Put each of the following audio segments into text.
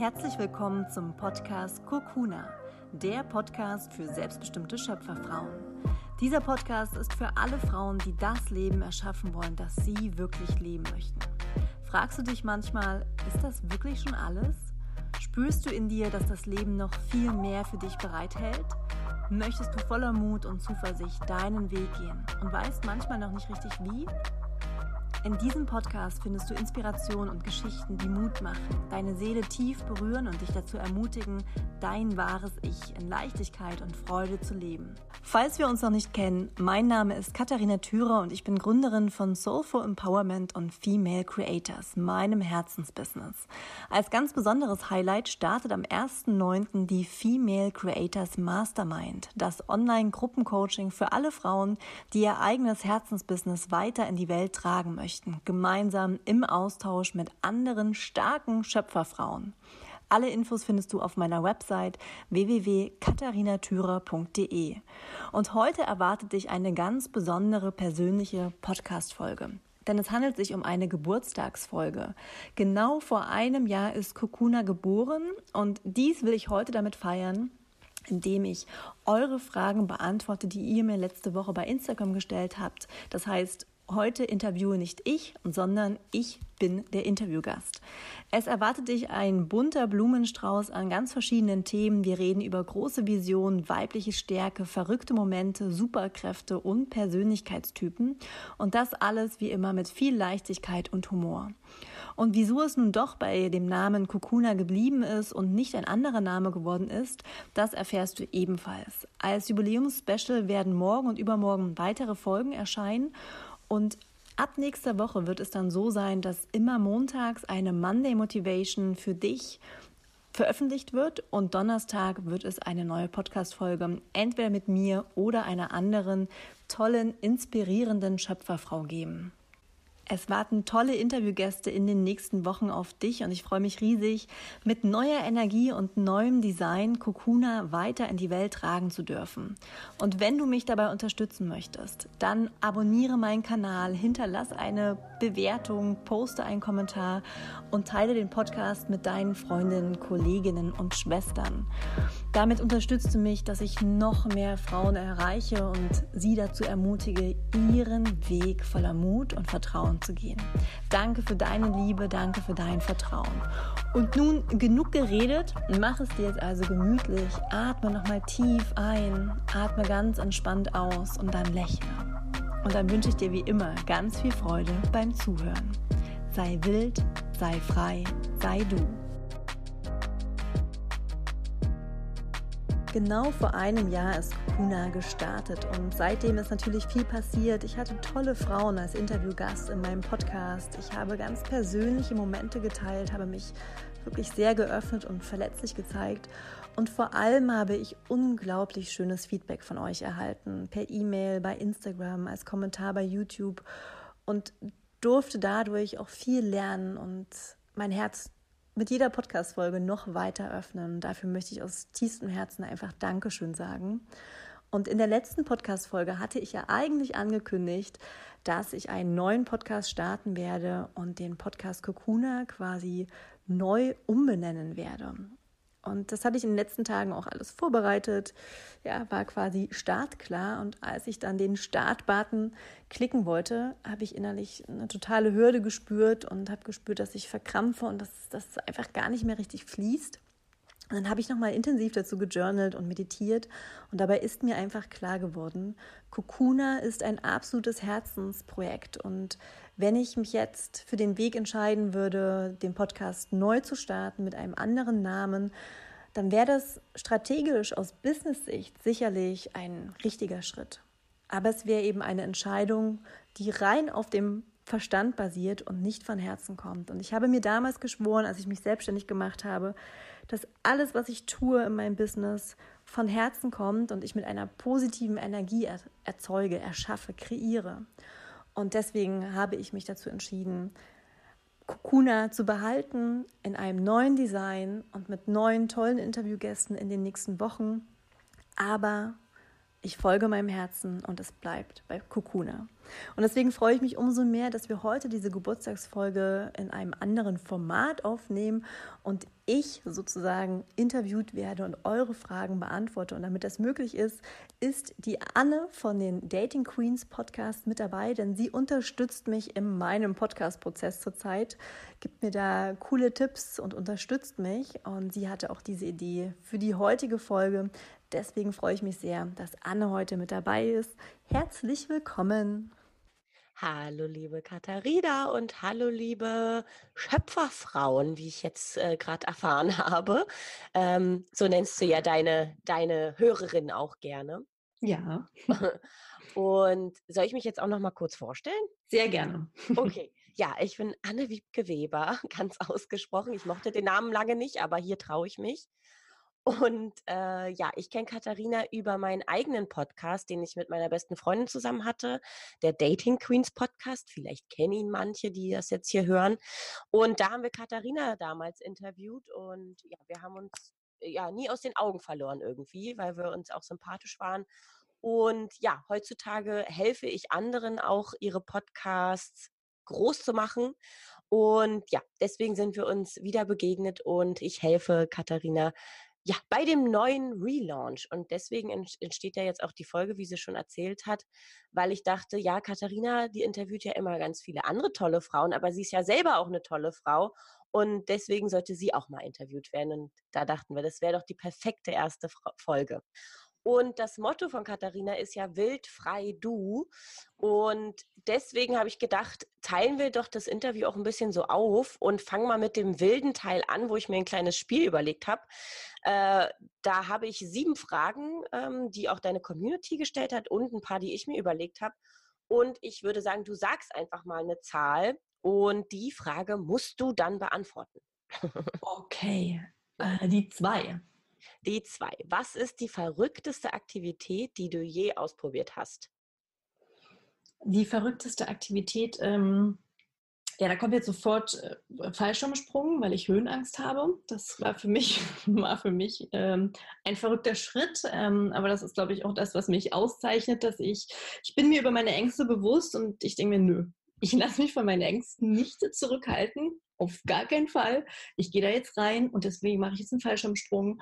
Herzlich willkommen zum Podcast Kokuna, der Podcast für selbstbestimmte Schöpferfrauen. Dieser Podcast ist für alle Frauen, die das Leben erschaffen wollen, das sie wirklich leben möchten. Fragst du dich manchmal, ist das wirklich schon alles? Spürst du in dir, dass das Leben noch viel mehr für dich bereithält? Möchtest du voller Mut und Zuversicht deinen Weg gehen und weißt manchmal noch nicht richtig wie? In diesem Podcast findest du Inspiration und Geschichten, die Mut machen, deine Seele tief berühren und dich dazu ermutigen, dein wahres Ich in Leichtigkeit und Freude zu leben. Falls wir uns noch nicht kennen, mein Name ist Katharina Thürer und ich bin Gründerin von Soulful Empowerment und Female Creators, meinem Herzensbusiness. Als ganz besonderes Highlight startet am 1.9. die Female Creators Mastermind, das Online-Gruppencoaching für alle Frauen, die ihr eigenes Herzensbusiness weiter in die Welt tragen möchten möchten, gemeinsam im Austausch mit anderen starken Schöpferfrauen. Alle Infos findest du auf meiner Website www.katharinatürer.de. Und heute erwartet dich eine ganz besondere persönliche Podcast-Folge. Denn es handelt sich um eine Geburtstagsfolge. Genau vor einem Jahr ist Kokuna geboren und dies will ich heute damit feiern, indem ich eure Fragen beantworte, die ihr mir letzte Woche bei Instagram gestellt habt. Das heißt, Heute interviewe nicht ich, sondern ich bin der Interviewgast. Es erwartet dich ein bunter Blumenstrauß an ganz verschiedenen Themen. Wir reden über große Visionen, weibliche Stärke, verrückte Momente, Superkräfte und Persönlichkeitstypen. Und das alles wie immer mit viel Leichtigkeit und Humor. Und wieso es nun doch bei dem Namen Kokuna geblieben ist und nicht ein anderer Name geworden ist, das erfährst du ebenfalls. Als Jubiläumsspecial werden morgen und übermorgen weitere Folgen erscheinen. Und ab nächster Woche wird es dann so sein, dass immer montags eine Monday Motivation für dich veröffentlicht wird und Donnerstag wird es eine neue Podcast-Folge entweder mit mir oder einer anderen tollen, inspirierenden Schöpferfrau geben. Es warten tolle Interviewgäste in den nächsten Wochen auf dich und ich freue mich riesig, mit neuer Energie und neuem Design Kokuna weiter in die Welt tragen zu dürfen. Und wenn du mich dabei unterstützen möchtest, dann abonniere meinen Kanal, hinterlass eine Bewertung, poste einen Kommentar und teile den Podcast mit deinen Freundinnen, Kolleginnen und Schwestern. Damit unterstützt du mich, dass ich noch mehr Frauen erreiche und sie dazu ermutige, ihren Weg voller Mut und Vertrauen zu gehen. Danke für deine Liebe, danke für dein Vertrauen. Und nun genug geredet, mach es dir jetzt also gemütlich, atme nochmal tief ein, atme ganz entspannt aus und dann lächle. Und dann wünsche ich dir wie immer ganz viel Freude beim Zuhören. Sei wild, sei frei, sei du. Genau vor einem Jahr ist Kuna gestartet und seitdem ist natürlich viel passiert. Ich hatte tolle Frauen als Interviewgast in meinem Podcast. Ich habe ganz persönliche Momente geteilt, habe mich wirklich sehr geöffnet und verletzlich gezeigt. Und vor allem habe ich unglaublich schönes Feedback von euch erhalten. Per E-Mail, bei Instagram, als Kommentar bei YouTube und durfte dadurch auch viel lernen und mein Herz mit jeder Podcast-Folge noch weiter öffnen. Dafür möchte ich aus tiefstem Herzen einfach Dankeschön sagen. Und in der letzten Podcast-Folge hatte ich ja eigentlich angekündigt, dass ich einen neuen Podcast starten werde und den Podcast Kokuna quasi neu umbenennen werde. Und das hatte ich in den letzten Tagen auch alles vorbereitet. Ja, war quasi startklar. Und als ich dann den Startbutton klicken wollte, habe ich innerlich eine totale Hürde gespürt und habe gespürt, dass ich verkrampfe und dass das einfach gar nicht mehr richtig fließt. Und dann habe ich nochmal intensiv dazu gejournalt und meditiert und dabei ist mir einfach klar geworden, Kokuna ist ein absolutes Herzensprojekt und wenn ich mich jetzt für den Weg entscheiden würde, den Podcast neu zu starten mit einem anderen Namen, dann wäre das strategisch aus Business-Sicht sicherlich ein richtiger Schritt. Aber es wäre eben eine Entscheidung, die rein auf dem Verstand basiert und nicht von Herzen kommt. Und ich habe mir damals geschworen, als ich mich selbstständig gemacht habe, dass alles, was ich tue in meinem Business, von Herzen kommt und ich mit einer positiven Energie erzeuge, erschaffe, kreiere. Und deswegen habe ich mich dazu entschieden, Kokuna zu behalten in einem neuen Design und mit neuen tollen Interviewgästen in den nächsten Wochen, aber Ich folge meinem Herzen und es bleibt bei Kokuna. Und deswegen freue ich mich umso mehr, dass wir heute diese Geburtstagsfolge in einem anderen Format aufnehmen und ich sozusagen interviewt werde und eure Fragen beantworte. Und damit das möglich ist, ist die Anne von den Dating Queens Podcast mit dabei, denn sie unterstützt mich in meinem Podcast-Prozess zurzeit, gibt mir da coole Tipps und unterstützt mich. Und sie hatte auch diese Idee für die heutige Folge. Deswegen freue ich mich sehr, dass Anne heute mit dabei ist. Herzlich willkommen. Hallo, liebe Katharina und hallo, liebe Schöpferfrauen, wie ich jetzt äh, gerade erfahren habe. Ähm, so nennst du ja deine, deine Hörerin auch gerne. Ja. Und soll ich mich jetzt auch noch mal kurz vorstellen? Sehr gerne. Okay. Ja, ich bin Anne Wiebke Weber, ganz ausgesprochen. Ich mochte den Namen lange nicht, aber hier traue ich mich. Und äh, ja, ich kenne Katharina über meinen eigenen Podcast, den ich mit meiner besten Freundin zusammen hatte, der Dating Queens Podcast. Vielleicht kennen ihn manche, die das jetzt hier hören. Und da haben wir Katharina damals interviewt und ja, wir haben uns ja nie aus den Augen verloren irgendwie, weil wir uns auch sympathisch waren. Und ja, heutzutage helfe ich anderen auch, ihre Podcasts groß zu machen. Und ja, deswegen sind wir uns wieder begegnet und ich helfe Katharina ja, bei dem neuen Relaunch. Und deswegen entsteht ja jetzt auch die Folge, wie sie schon erzählt hat, weil ich dachte, ja, Katharina, die interviewt ja immer ganz viele andere tolle Frauen, aber sie ist ja selber auch eine tolle Frau. Und deswegen sollte sie auch mal interviewt werden. Und da dachten wir, das wäre doch die perfekte erste Folge. Und das Motto von Katharina ist ja wild, frei, du. Und deswegen habe ich gedacht, teilen wir doch das Interview auch ein bisschen so auf und fangen mal mit dem wilden Teil an, wo ich mir ein kleines Spiel überlegt habe. Äh, da habe ich sieben Fragen, ähm, die auch deine Community gestellt hat und ein paar, die ich mir überlegt habe. Und ich würde sagen, du sagst einfach mal eine Zahl und die Frage musst du dann beantworten. Okay, äh, die zwei. Die zwei. Was ist die verrückteste Aktivität, die du je ausprobiert hast? Die verrückteste Aktivität, ähm, ja, da kommt jetzt sofort äh, Fallschirmsprung, weil ich Höhenangst habe. Das war für mich, war für mich ähm, ein verrückter Schritt. Ähm, aber das ist, glaube ich, auch das, was mich auszeichnet, dass ich, ich bin mir über meine Ängste bewusst und ich denke mir, nö, ich lasse mich von meinen Ängsten nicht zurückhalten. Auf gar keinen Fall. Ich gehe da jetzt rein und deswegen mache ich jetzt einen Fallschirmsprung.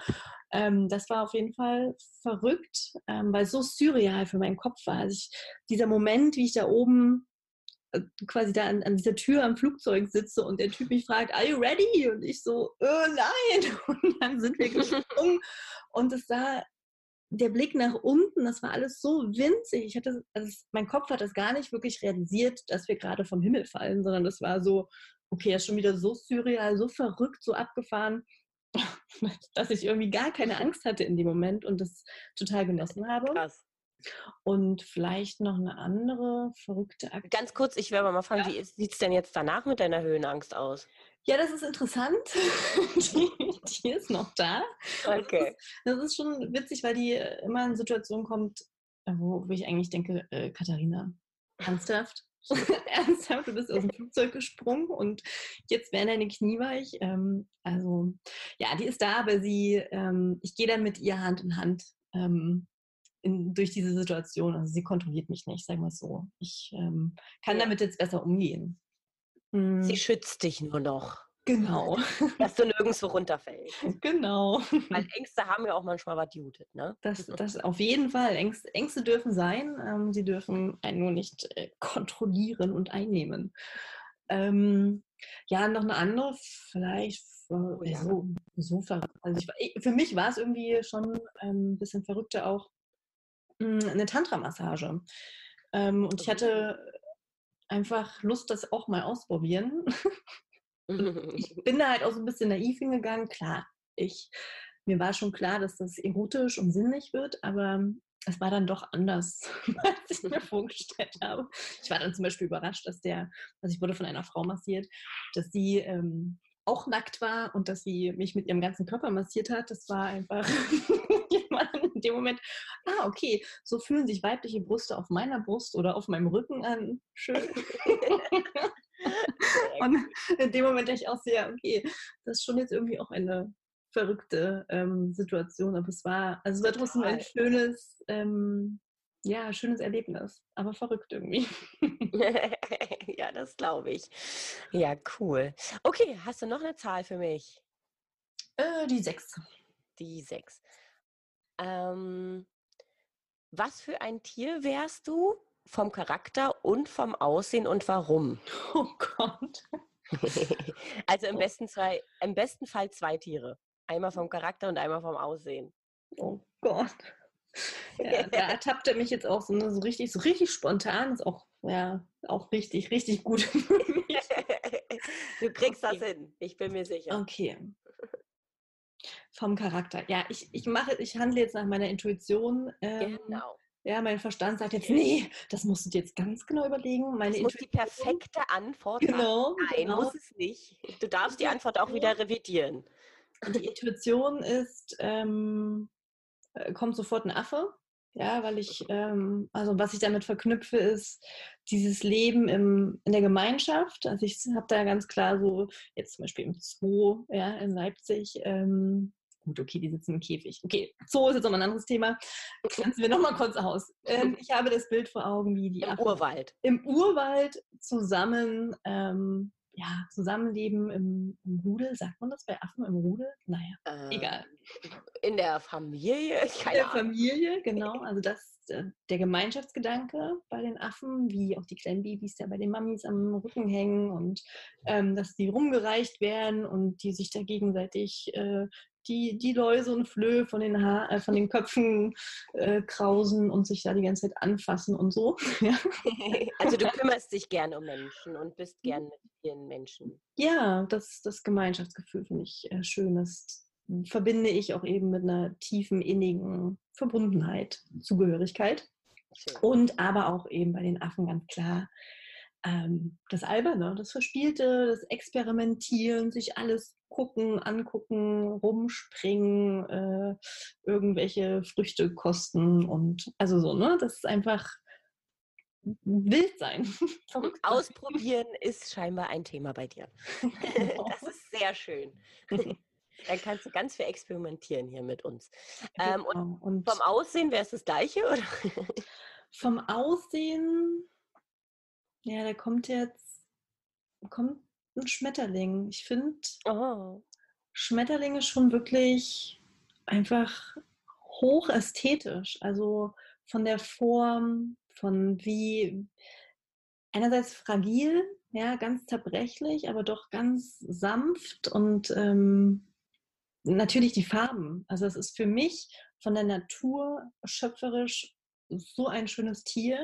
Ähm, das war auf jeden Fall verrückt, ähm, weil es so surreal für meinen Kopf war. Also ich, dieser Moment, wie ich da oben äh, quasi da an, an, dieser Tür am Flugzeug sitze und der Typ mich fragt, are you ready? Und ich so, äh, nein. Und dann sind wir gesprungen und es sah der Blick nach unten, das war alles so winzig. Ich hatte, also mein Kopf hat das gar nicht wirklich realisiert, dass wir gerade vom Himmel fallen, sondern das war so, okay, ist schon wieder so surreal, so verrückt, so abgefahren, dass ich irgendwie gar keine Angst hatte in dem Moment und das total genossen habe. Krass. Und vielleicht noch eine andere verrückte Aktion. Ganz kurz, ich werde mal fragen, ja. wie sieht es denn jetzt danach mit deiner Höhenangst aus? Ja, das ist interessant. die, die, ist noch da. Okay. Das ist, das ist, schon witzig, weil die immer in Situationen kommt, äh, wo, wo ich eigentlich denke, äh, Katharina, ernsthaft? ernsthaft, du bist aus dem Flugzeug gesprungen und jetzt werden deine Knie weich. Ähm, also, ja, die ist da, aber sie, ähm, ich gehe dann mit ihr Hand in Hand ähm, in, durch diese Situation. Also sie kontrolliert mich nicht, sagen wir es so. Ich ähm, kann damit jetzt besser umgehen. Sie hm. schützt dich nur noch. Genau. Dass du nirgendwo runterfällst. Genau. Weil Ängste haben ja auch manchmal was Jutet, ne? Das, das auf jeden Fall. Ängste, Ängste dürfen sein. Ähm, sie dürfen einen nur nicht äh, kontrollieren und einnehmen. Ähm, ja, noch eine andere, vielleicht äh, oh, ja. so, so verrückt. Also ich, für mich war es irgendwie schon ein ähm, bisschen verrückter auch mh, hm, eine Tantra-Massage. Ähm, und ich hatte einfach Lust, das auch mal ausprobieren. ich bin da halt auch so ein bisschen naiv hingegangen. Klar, ich, mir war schon klar, dass das erotisch und sinnlich wird, aber es war dann doch anders, als ich mir vorgestellt habe. Ich war dann zum Beispiel überrascht, dass der, also ich wurde von einer Frau massiert, dass sie ähm, auch nackt war und dass sie mich mit ihrem ganzen Körper massiert hat. Das war einfach in dem Moment, ah, okay, so fühlen sich weibliche Brüste auf meiner Brust oder auf meinem Rücken an. Schön. und in dem Moment dachte ich auch sehr, okay, das ist schon jetzt irgendwie auch eine verrückte ähm, Situation, aber es war, also es war trotzdem ein schönes, ähm, ja, schönes Erlebnis, aber verrückt irgendwie. ja, das glaube ich. Ja, cool. Okay, hast du noch eine Zahl für mich? Äh, die sechs. Die sechs. Ähm, was für ein Tier wärst du vom Charakter und vom Aussehen und warum? Oh Gott. also im besten, zwei, im besten Fall zwei Tiere. Einmal vom Charakter und einmal vom Aussehen. Oh Gott. Ja, da ertappt er mich jetzt auch so, ne, so richtig, so richtig spontan. Ist auch, ja, auch richtig, richtig gut. du kriegst okay. das hin, ich bin mir sicher. Okay. Vom Charakter. Ja, ich, ich mache, ich handle jetzt nach meiner Intuition. Ähm, genau. Ja, mein Verstand sagt jetzt, nee, das musst du dir jetzt ganz genau überlegen. Meine das muss die perfekte Antwort genau, sein. Nein, genau. muss es nicht. Du darfst die Antwort auch wieder revidieren. Die Intuition ist, ähm, äh, kommt sofort ein Affe. Ja, weil ich, ähm, also was ich damit verknüpfe, ist dieses Leben im, in der Gemeinschaft. Also ich habe da ganz klar so, jetzt zum Beispiel im Zoo, ja, in Leipzig, ähm, gut, okay, die sitzen im Käfig. Okay, Zoo ist jetzt nochmal ein anderes Thema. Grenzen wir nochmal kurz aus. Ähm, ich habe das Bild vor Augen, wie die Im Affen Urwald. Im Urwald zusammen ähm, ja, Zusammenleben im, im, Rudel, sagt man das bei Affen im Rudel? Naja, ähm, egal. In der Familie? Keine in der. Familie, genau. Also das äh, der Gemeinschaftsgedanke bei den Affen, wie auch die kleinen Babys ja bei den Mamis am Rücken hängen und ähm, dass die rumgereicht werden und die sich da gegenseitig äh, die, die Läuse und Flöhe von den, Haar, äh, von den Köpfen äh, krausen und sich da die ganze Zeit anfassen und so. also du kümmerst dich gerne um Menschen und bist gern mit vielen Menschen. Ja, das, das Gemeinschaftsgefühl finde ich äh, schön. Das verbinde ich auch eben mit einer tiefen, innigen Verbundenheit, Zugehörigkeit. Schön. Und aber auch eben bei den Affen ganz klar ähm, das Alberne, das Verspielte, das Experimentieren, sich alles gucken, angucken, rumspringen, äh, irgendwelche Früchte kosten und also so, ne? Das ist einfach wild sein. Ausprobieren ist scheinbar ein Thema bei dir. Genau. Das ist sehr schön. Dann kannst du ganz viel experimentieren hier mit uns. Ähm, und, genau. und, vom Aussehen wäre es das gleiche, oder? Vom Aussehen, ja, da kommt jetzt, kommt ein Schmetterling. Ich finde oh. Schmetterlinge schon wirklich einfach hochästhetisch. Also von der Form, von wie einerseits fragil, ja, ganz zerbrechlich, aber doch ganz sanft und ähm, natürlich die Farben. Also es ist für mich von der Natur schöpferisch so ein schönes Tier.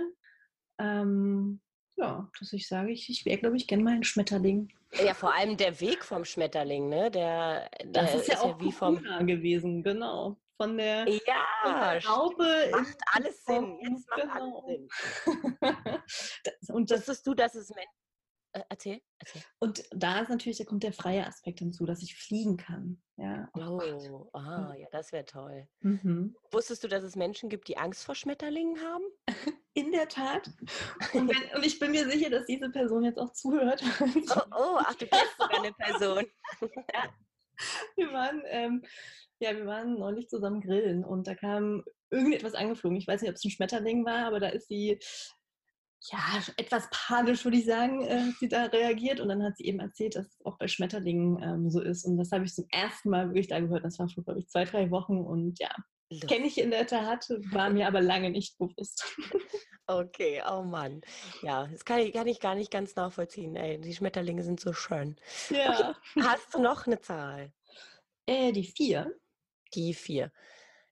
Ähm, ja, dass ich sage, ich, ich wäre, glaube ich, gerne mal ein Schmetterling. Ja, vor allem der Weg vom Schmetterling, ne? Der, der das ist ja ist auch ja wie vom gewesen, genau. Von der, ja, von der Raupe. Macht alles Sinn. Jetzt macht genau. alles Sinn. das, und das, Wusstest du, dass es Menschen äh, erzähl, erzähl. Und da ist natürlich, da kommt der freie Aspekt hinzu, dass ich fliegen kann. Ja. Oh, oh ah, ja, das wäre toll. Mhm. Wusstest du, dass es Menschen gibt, die Angst vor Schmetterlingen haben? In der Tat. Und, wenn, und, ich bin mir sicher, dass diese Person jetzt auch zuhört. Oh, oh ach, du kennst sogar eine Person. ja. Wir waren, ähm, ja, wir waren neulich zusammen grillen und da kam irgendetwas angeflogen. Ich weiß nicht, ob es ein Schmetterling war, aber da ist sie ja, etwas panisch, würde ich sagen, äh, sie da reagiert. Und dann hat sie eben erzählt, dass es auch bei Schmetterlingen ähm, so ist. Und das habe ich zum ersten Mal wirklich da gehört. Das war vor, glaube ich, zwei, drei Wochen. Und ja, kenne ich in der Tat, war mir aber lange nicht bewusst. Okay, oh Mann. Ja, das kann ich, kann ich gar nicht ganz nachvollziehen. Ey, die Schmetterlinge sind so schön. Ja. Okay. Hast du noch eine Zahl? Äh, die vier. Die vier.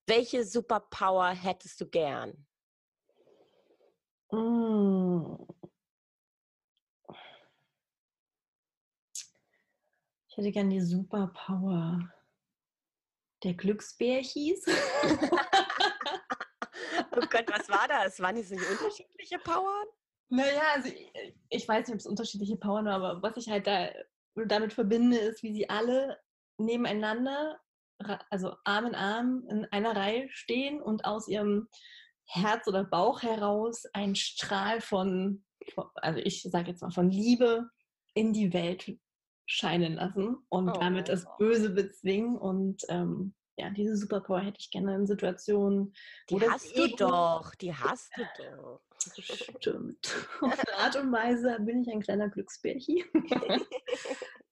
Welche Superpower hättest du gern? Hm. Ich hätte gern die Superpower. Der Glücksbär hieß. oh Gott, was war das? Waren das nicht unterschiedliche Powern? Naja, also ich, ich weiß nicht, ob es unterschiedliche Powern waren, aber was ich halt da damit verbinde, ist, wie sie alle nebeneinander, also Arm in Arm in einer Reihe stehen und aus ihrem Herz oder Bauch heraus ein Strahl von, also ich sage jetzt mal von Liebe in die Welt scheinen lassen und oh. damit das. Böse bezwingen und ähm, ja, diese Superpower hätte ich gerne in Situationen. Die hast du doch, die hast du doch. Stimmt. Auf eine Art und Weise bin ich ein kleiner Glücksbärchen.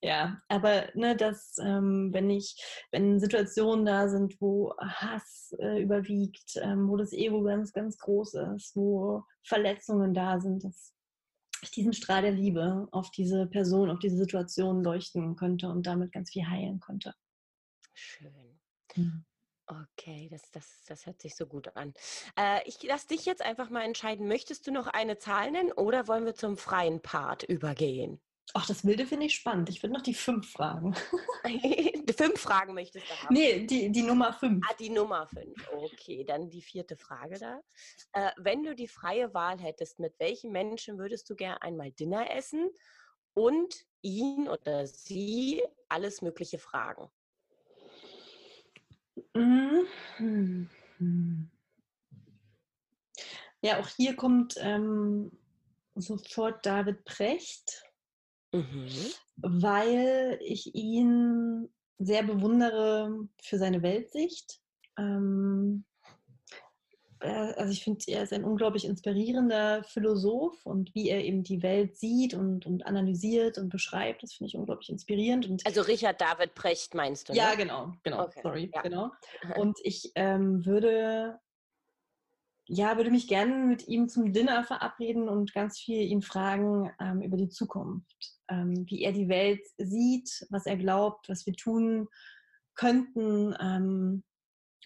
ja, aber ne, dass ähm, wenn ich, wenn Situationen da sind, wo Hass äh, überwiegt, ähm, wo das Ego ganz, ganz groß ist, wo Verletzungen da sind, dass ich diesen Strahl der Liebe auf diese Person, auf diese Situation leuchten könnte und damit ganz viel heilen könnte. Schön. Mhm. Okay, das, das, das hört sich so gut an. Äh, ich lasse dich jetzt einfach mal entscheiden. Möchtest du noch eine Zahl nennen oder wollen wir zum freien Part übergehen? Ach, das Wilde finde ich spannend. Ich würde noch die fünf Fragen. die fünf Fragen möchtest du haben? Nee, die, die Nummer fünf. Ah, die Nummer fünf. Okay, dann die vierte Frage da. Äh, wenn du die freie Wahl hättest, mit welchem Menschen würdest du gerne einmal Dinner essen und ihn oder sie alles Mögliche fragen? Mhm. Ja, auch hier kommt ähm, sofort David Precht, mhm. weil ich ihn sehr bewundere für seine Weltsicht. Ähm, äh, also ich finde, er ist ein unglaublich inspirierender Philosoph und wie er eben die Welt sieht und, und analysiert und beschreibt, das finde ich unglaublich inspirierend. Und also Richard David Precht meinst du? Ne? Ja, genau, genau, okay. sorry, ja. genau. Und ich ähm, würde, ja, würde mich gerne mit ihm zum Dinner verabreden und ganz viel ihn fragen ähm, über die Zukunft, ähm, wie er die Welt sieht, was er glaubt, was wir tun könnten, ähm,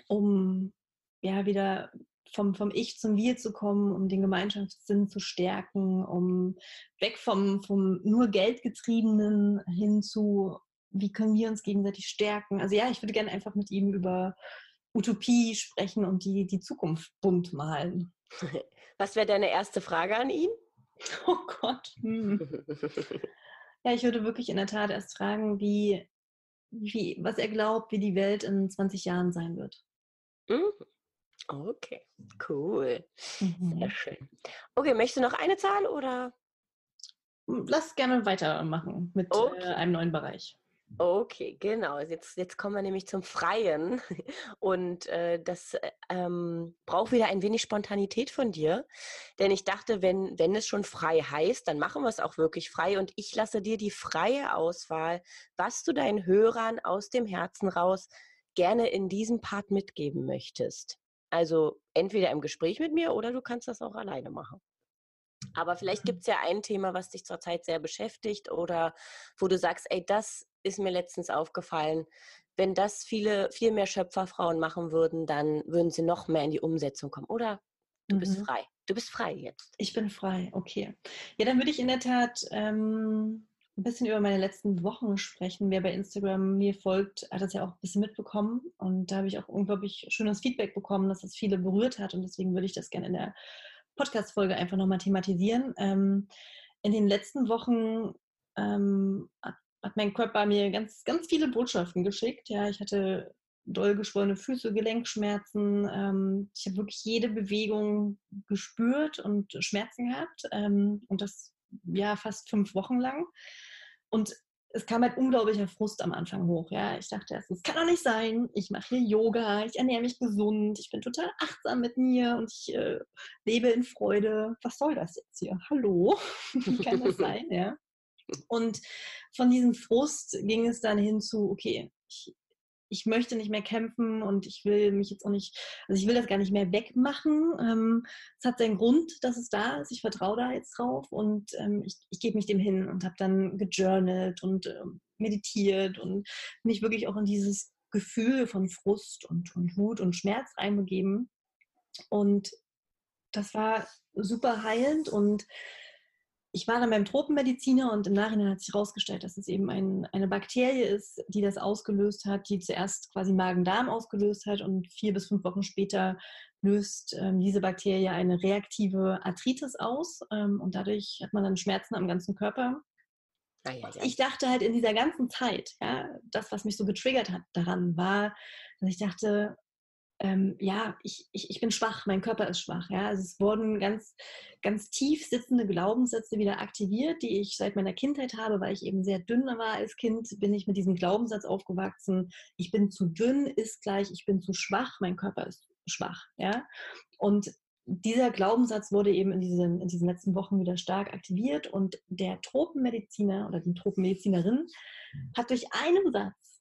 um ja wieder vom, vom Ich zum Wir zu kommen, um den Gemeinschaftssinn zu stärken, um weg vom, vom nur Geldgetriebenen hin zu, wie können wir uns gegenseitig stärken. Also ja, ich würde gerne einfach mit ihm über Utopie sprechen und die, die Zukunft bunt malen. Was wäre deine erste Frage an ihn? Oh Gott. Hm. ja, ich würde wirklich in der Tat erst fragen, wie, wie, was er glaubt, wie die Welt in 20 Jahren sein wird. Mhm. Okay, cool. Mhm. Sehr schön. Okay, möchtest du noch eine Zahl oder? Lass gerne weitermachen mit äh, okay. äh, einem neuen Bereich. Okay, genau. Jetzt, jetzt kommen wir nämlich zum Freien. Und äh, das äh, ähm, braucht wieder ein wenig Spontanität von dir. Denn ich dachte, wenn, wenn es schon frei heißt, dann machen wir es auch wirklich frei. Und ich lasse dir die freie Auswahl, was du deinen Hörern aus dem Herzen raus gerne in diesem Part mitgeben möchtest. Also entweder im Gespräch mit mir oder du kannst das auch alleine machen. Aber vielleicht mhm. gibt es ja ein Thema, was dich zurzeit sehr beschäftigt oder wo du sagst, ey, das ist mir letztens aufgefallen. Wenn das viele, viel mehr Schöpferfrauen machen würden, dann würden sie noch mehr in die Umsetzung kommen. Oder du mhm. bist frei. Du bist frei jetzt. Ich bin frei, okay. Ja, dann würde ich in der Tat ähm, ein bisschen über meine letzten Wochen sprechen. Wer bei Instagram mir folgt, hat das ja auch ein bisschen mitbekommen. Und da habe ich auch unglaublich schönes Feedback bekommen, dass das viele berührt hat. Und deswegen würde ich das gerne in der Podcast-Folge einfach nochmal thematisieren. Ähm, in den letzten Wochen ähm, hat, hat, mein Körper mir ganz, ganz viele Botschaften geschickt. Ja, ich hatte doll geschwollene Füße, Gelenkschmerzen. Ähm, ich habe wirklich jede Bewegung gespürt und Schmerzen gehabt. Ähm, und das ja fast fünf Wochen lang. Und es kam halt unglaublicher Frust am Anfang hoch. Ja, ich dachte erst, es kann doch nicht sein. Ich mache hier Yoga, ich ernähre mich gesund, ich bin total achtsam mit mir und ich äh, lebe in Freude. Was soll das jetzt hier? Hallo, wie kann das sein? Ja. Und von diesem Frust ging es dann hin zu, okay, ich, ich möchte nicht mehr kämpfen und ich will mich jetzt auch nicht, also ich will das gar nicht mehr wegmachen. Ähm, es hat seinen Grund, dass es da ist. Ich vertraue da jetzt drauf und ähm, ich, ich gebe mich dem hin und habe dann gejournalt und ähm, meditiert und mich wirklich auch in dieses Gefühl von Frust und, und Wut und Schmerz reinbegeben. Und das war super heilend und ich war dann beim Tropenmediziner und im Nachhinein hat sich herausgestellt, dass es eben ein, eine Bakterie ist, die das ausgelöst hat, die zuerst quasi Magen-Darm ausgelöst hat und vier bis fünf Wochen später löst ähm, diese Bakterie eine reaktive Arthritis aus ähm, und dadurch hat man dann Schmerzen am ganzen Körper. Ah, ja, ja. Ich dachte halt in dieser ganzen Zeit, ja, das, was mich so getriggert hat daran, war, dass ich dachte, ähm, ja, ich, ich, ich bin schwach, mein Körper ist schwach. Ja? Also es wurden ganz, ganz tief sitzende Glaubenssätze wieder aktiviert, die ich seit meiner Kindheit habe, weil ich eben sehr dünn war als Kind, bin ich mit diesem Glaubenssatz aufgewachsen, ich bin zu dünn, ist gleich, ich bin zu schwach, mein Körper ist schwach. Ja? Und dieser Glaubenssatz wurde eben in diesen, in diesen letzten Wochen wieder stark aktiviert und der Tropenmediziner oder die Tropenmedizinerin hat durch einen Satz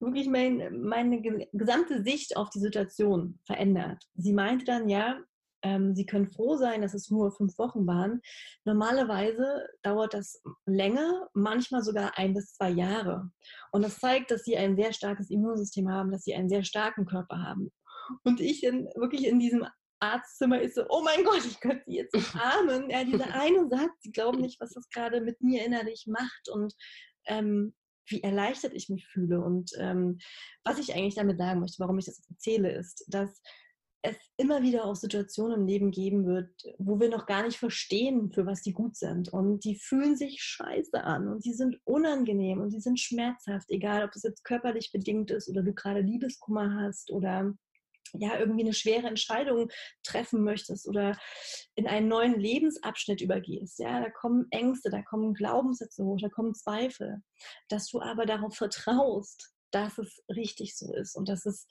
wirklich mein, meine gesamte Sicht auf die Situation verändert. Sie meinte dann, ja, ähm, Sie können froh sein, dass es nur fünf Wochen waren. Normalerweise dauert das länger, manchmal sogar ein bis zwei Jahre. Und das zeigt, dass Sie ein sehr starkes Immunsystem haben, dass Sie einen sehr starken Körper haben. Und ich dann wirklich in diesem Arztzimmer ist so, oh mein Gott, ich könnte sie jetzt umarmen. Ja, dieser eine Satz, sie glauben nicht, was das gerade mit mir innerlich macht. Und ähm, wie erleichtert ich mich fühle. Und ähm, was ich eigentlich damit sagen möchte, warum ich das erzähle, ist, dass es immer wieder auch Situationen im Leben geben wird, wo wir noch gar nicht verstehen, für was die gut sind. Und die fühlen sich scheiße an und die sind unangenehm und die sind schmerzhaft, egal ob es jetzt körperlich bedingt ist oder du gerade Liebeskummer hast oder ja, irgendwie eine schwere Entscheidung treffen möchtest oder in einen neuen Lebensabschnitt übergehst, ja, da kommen Ängste, da kommen Glaubenssätze hoch, da kommen Zweifel, dass du aber darauf vertraust, dass es richtig so ist und dass es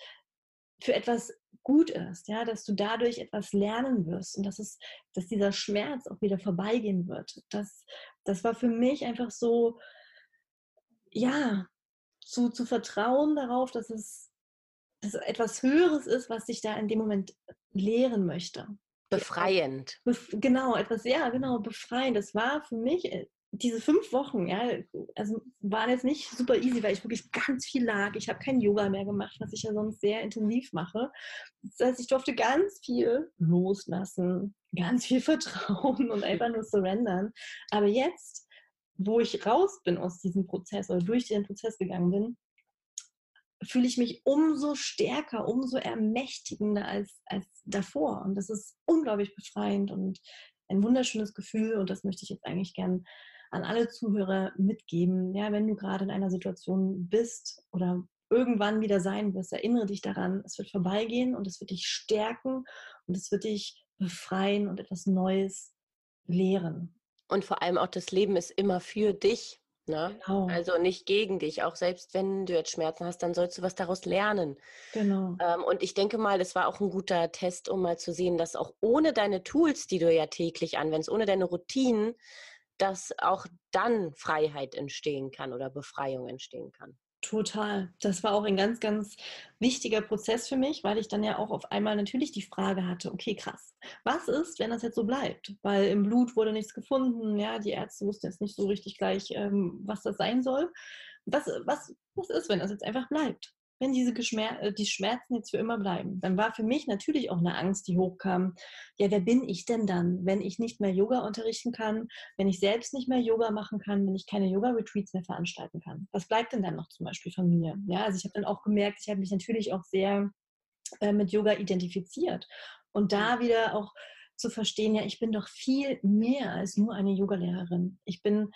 für etwas gut ist, ja, dass du dadurch etwas lernen wirst und dass es, dass dieser Schmerz auch wieder vorbeigehen wird. Das, das war für mich einfach so, ja, zu, zu vertrauen darauf, dass es dass etwas Höheres ist, was sich da in dem Moment lehren möchte. Befreiend. Bef genau, etwas, ja, genau, befreiend. Das war für mich äh, diese fünf Wochen, ja, also waren jetzt nicht super easy, weil ich wirklich ganz viel lag. Ich habe kein Yoga mehr gemacht, was ich ja sonst sehr intensiv mache. Das heißt, ich durfte ganz viel loslassen, ganz viel vertrauen und einfach nur surrendern. Aber jetzt, wo ich raus bin aus diesem Prozess oder durch den Prozess gegangen bin, fühle ich mich umso stärker, umso ermächtigender als, als davor. Und das ist unglaublich befreiend und ein wunderschönes Gefühl. Und das möchte ich jetzt eigentlich gern an alle Zuhörer mitgeben. Ja, wenn du gerade in einer Situation bist oder irgendwann wieder sein wirst, erinnere dich daran, es wird vorbeigehen und es wird dich stärken und es wird dich befreien und etwas Neues lehren. Und vor allem auch das Leben ist immer für dich. Ne? Genau. Also nicht gegen dich. Auch selbst wenn du jetzt Schmerzen hast, dann sollst du was daraus lernen. Genau. Ähm, und ich denke mal, das war auch ein guter Test, um mal zu sehen, dass auch ohne deine Tools, die du ja täglich anwendest, ohne deine Routinen, dass auch dann Freiheit entstehen kann oder Befreiung entstehen kann. Total. Das war auch ein ganz, ganz wichtiger Prozess für mich, weil ich dann ja auch auf einmal natürlich die Frage hatte, okay, krass, was ist, wenn das jetzt so bleibt? Weil im Blut wurde nichts gefunden, ja, die Ärzte wussten jetzt nicht so richtig gleich, ähm, was das sein soll. Was, was, was ist, wenn das jetzt einfach bleibt? Wenn diese Geschmer äh, die Schmerzen jetzt für immer bleiben, dann war für mich natürlich auch eine Angst, die hochkam. Ja, wer bin ich denn dann, wenn ich nicht mehr Yoga unterrichten kann, wenn ich selbst nicht mehr Yoga machen kann, wenn ich keine Yoga-Retreats mehr veranstalten kann? Was bleibt denn dann noch zum Beispiel von mir? Ja, also ich habe dann auch gemerkt, ich habe mich natürlich auch sehr äh, mit Yoga identifiziert. Und da wieder auch zu verstehen, ja, ich bin doch viel mehr als nur eine Yogalehrerin. Ich bin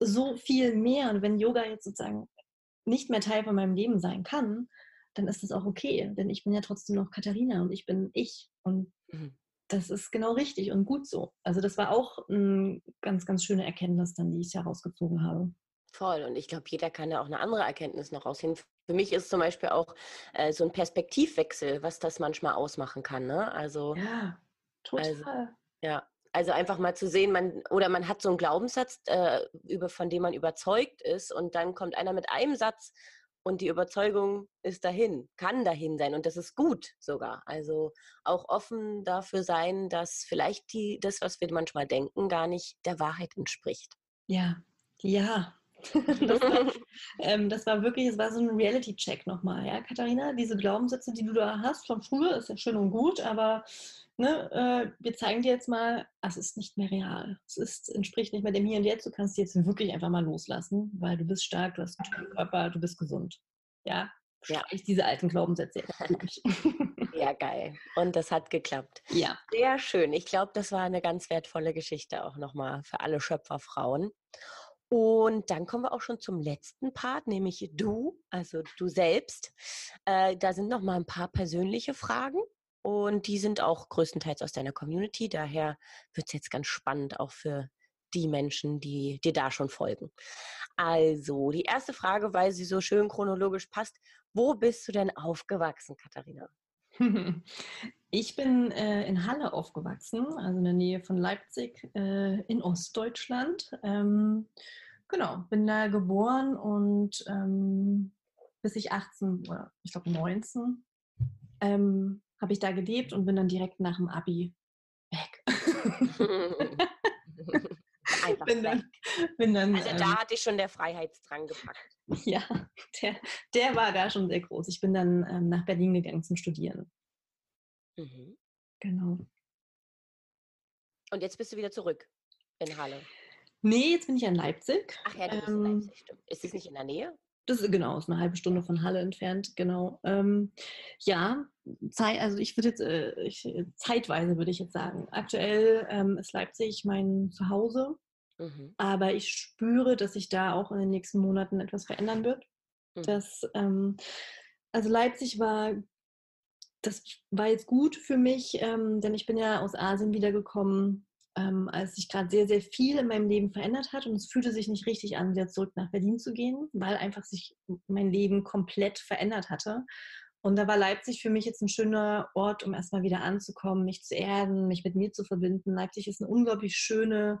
so viel mehr. Und wenn Yoga jetzt sozusagen nicht mehr Teil von meinem Leben sein kann, dann ist das auch okay, denn ich bin ja trotzdem noch Katharina und ich bin ich und mhm. das ist genau richtig und gut so. Also das war auch eine ganz, ganz schöne Erkenntnis dann, die ich herausgezogen habe. Voll. Und ich glaube, jeder kann da auch eine andere Erkenntnis noch rausziehen. Für mich ist zum Beispiel auch äh, so ein Perspektivwechsel, was das manchmal ausmachen kann. Ne? Also, ja, total. Also, ja, also einfach mal zu sehen, man oder man hat so einen Glaubenssatz, äh, über, von dem man überzeugt ist, und dann kommt einer mit einem Satz und die Überzeugung ist dahin, kann dahin sein und das ist gut sogar. Also auch offen dafür sein, dass vielleicht die, das, was wir manchmal denken, gar nicht der Wahrheit entspricht. Ja, ja. das, war, ähm, das war wirklich, es war so ein Reality-Check nochmal, ja, Katharina. Diese Glaubenssätze, die du da hast von früher, ist ja schön und gut, aber ne, äh, wir zeigen dir jetzt mal, es ist nicht mehr real. Es ist, entspricht nicht mehr dem Hier und Jetzt. Du kannst jetzt wirklich einfach mal loslassen, weil du bist stark, du hast einen tollen Körper, du bist gesund. Ja, ja. ich diese alten Glaubenssätze durch. ja, geil. Und das hat geklappt. Ja. Sehr schön. Ich glaube, das war eine ganz wertvolle Geschichte auch nochmal für alle Schöpferfrauen. Und dann kommen wir auch schon zum letzten Part, nämlich du, also du selbst. Äh, da sind noch mal ein paar persönliche Fragen und die sind auch größtenteils aus deiner Community. Daher wird es jetzt ganz spannend auch für die Menschen, die dir da schon folgen. Also, die erste Frage, weil sie so schön chronologisch passt. Wo bist du denn aufgewachsen, Katharina? Ich bin äh, in Halle aufgewachsen, also in der Nähe von Leipzig äh, in Ostdeutschland. Ähm, genau, bin da geboren und ähm, bis ich 18 oder ich glaube 19 ähm, habe ich da gelebt und bin dann direkt nach dem Abi weg. Bin dann, bin dann, also da ähm, hatte ich schon der Freiheitsdrang gepackt. Ja, der, der war da schon sehr groß. Ich bin dann ähm, nach Berlin gegangen zum Studieren. Mhm. Genau. Und jetzt bist du wieder zurück in Halle. Nee, jetzt bin ich in Leipzig. Ach ja, du bist ähm, in Leipzig, stimmt. Ist es nicht in der Nähe? Das ist genau, ist eine halbe Stunde von Halle entfernt, genau. Ähm, ja, Zeit, also ich würde jetzt, äh, ich, zeitweise würde ich jetzt sagen. Aktuell ähm, ist Leipzig mein Zuhause, mhm. aber ich spüre, dass sich da auch in den nächsten Monaten etwas verändern wird. Mhm. Das, ähm, also Leipzig war, das war jetzt gut für mich, ähm, denn ich bin ja aus Asien wiedergekommen ähm, als sich gerade sehr, sehr viel in meinem Leben verändert hat und es fühlte sich nicht richtig an, wieder zurück nach Berlin zu gehen, weil einfach sich mein Leben komplett verändert hatte. Und da war Leipzig für mich jetzt ein schöner Ort, um erstmal wieder anzukommen, mich zu erden, mich mit mir zu verbinden. Leipzig ist eine unglaublich schöne,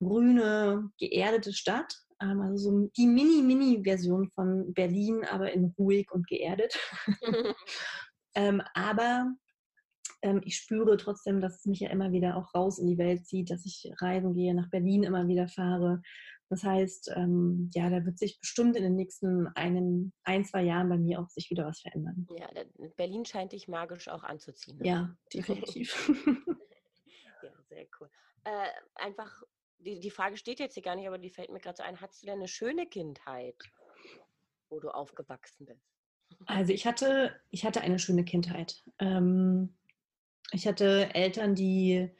grüne, geerdete Stadt. Ähm, also so die Mini-Mini-Version von Berlin, aber in ruhig und geerdet. ähm, aber ähm, ich spüre trotzdem, dass es mich ja immer wieder auch raus in die Welt zieht, dass ich reisen gehe, nach Berlin immer wieder fahre. Das heißt, ähm, ja, da wird sich bestimmt in den nächsten einem, ein, zwei Jahren bei mir auch sich wieder was verändern. Ja, Berlin scheint dich magisch auch anzuziehen. Ne? Ja, definitiv. ja, sehr cool. Äh, einfach, die, die Frage steht jetzt hier gar nicht, aber die fällt mir gerade so ein. Hattest du denn eine schöne Kindheit, wo du aufgewachsen bist? Also ich hatte, ich hatte eine schöne Kindheit. Ähm, ich hatte Eltern, die,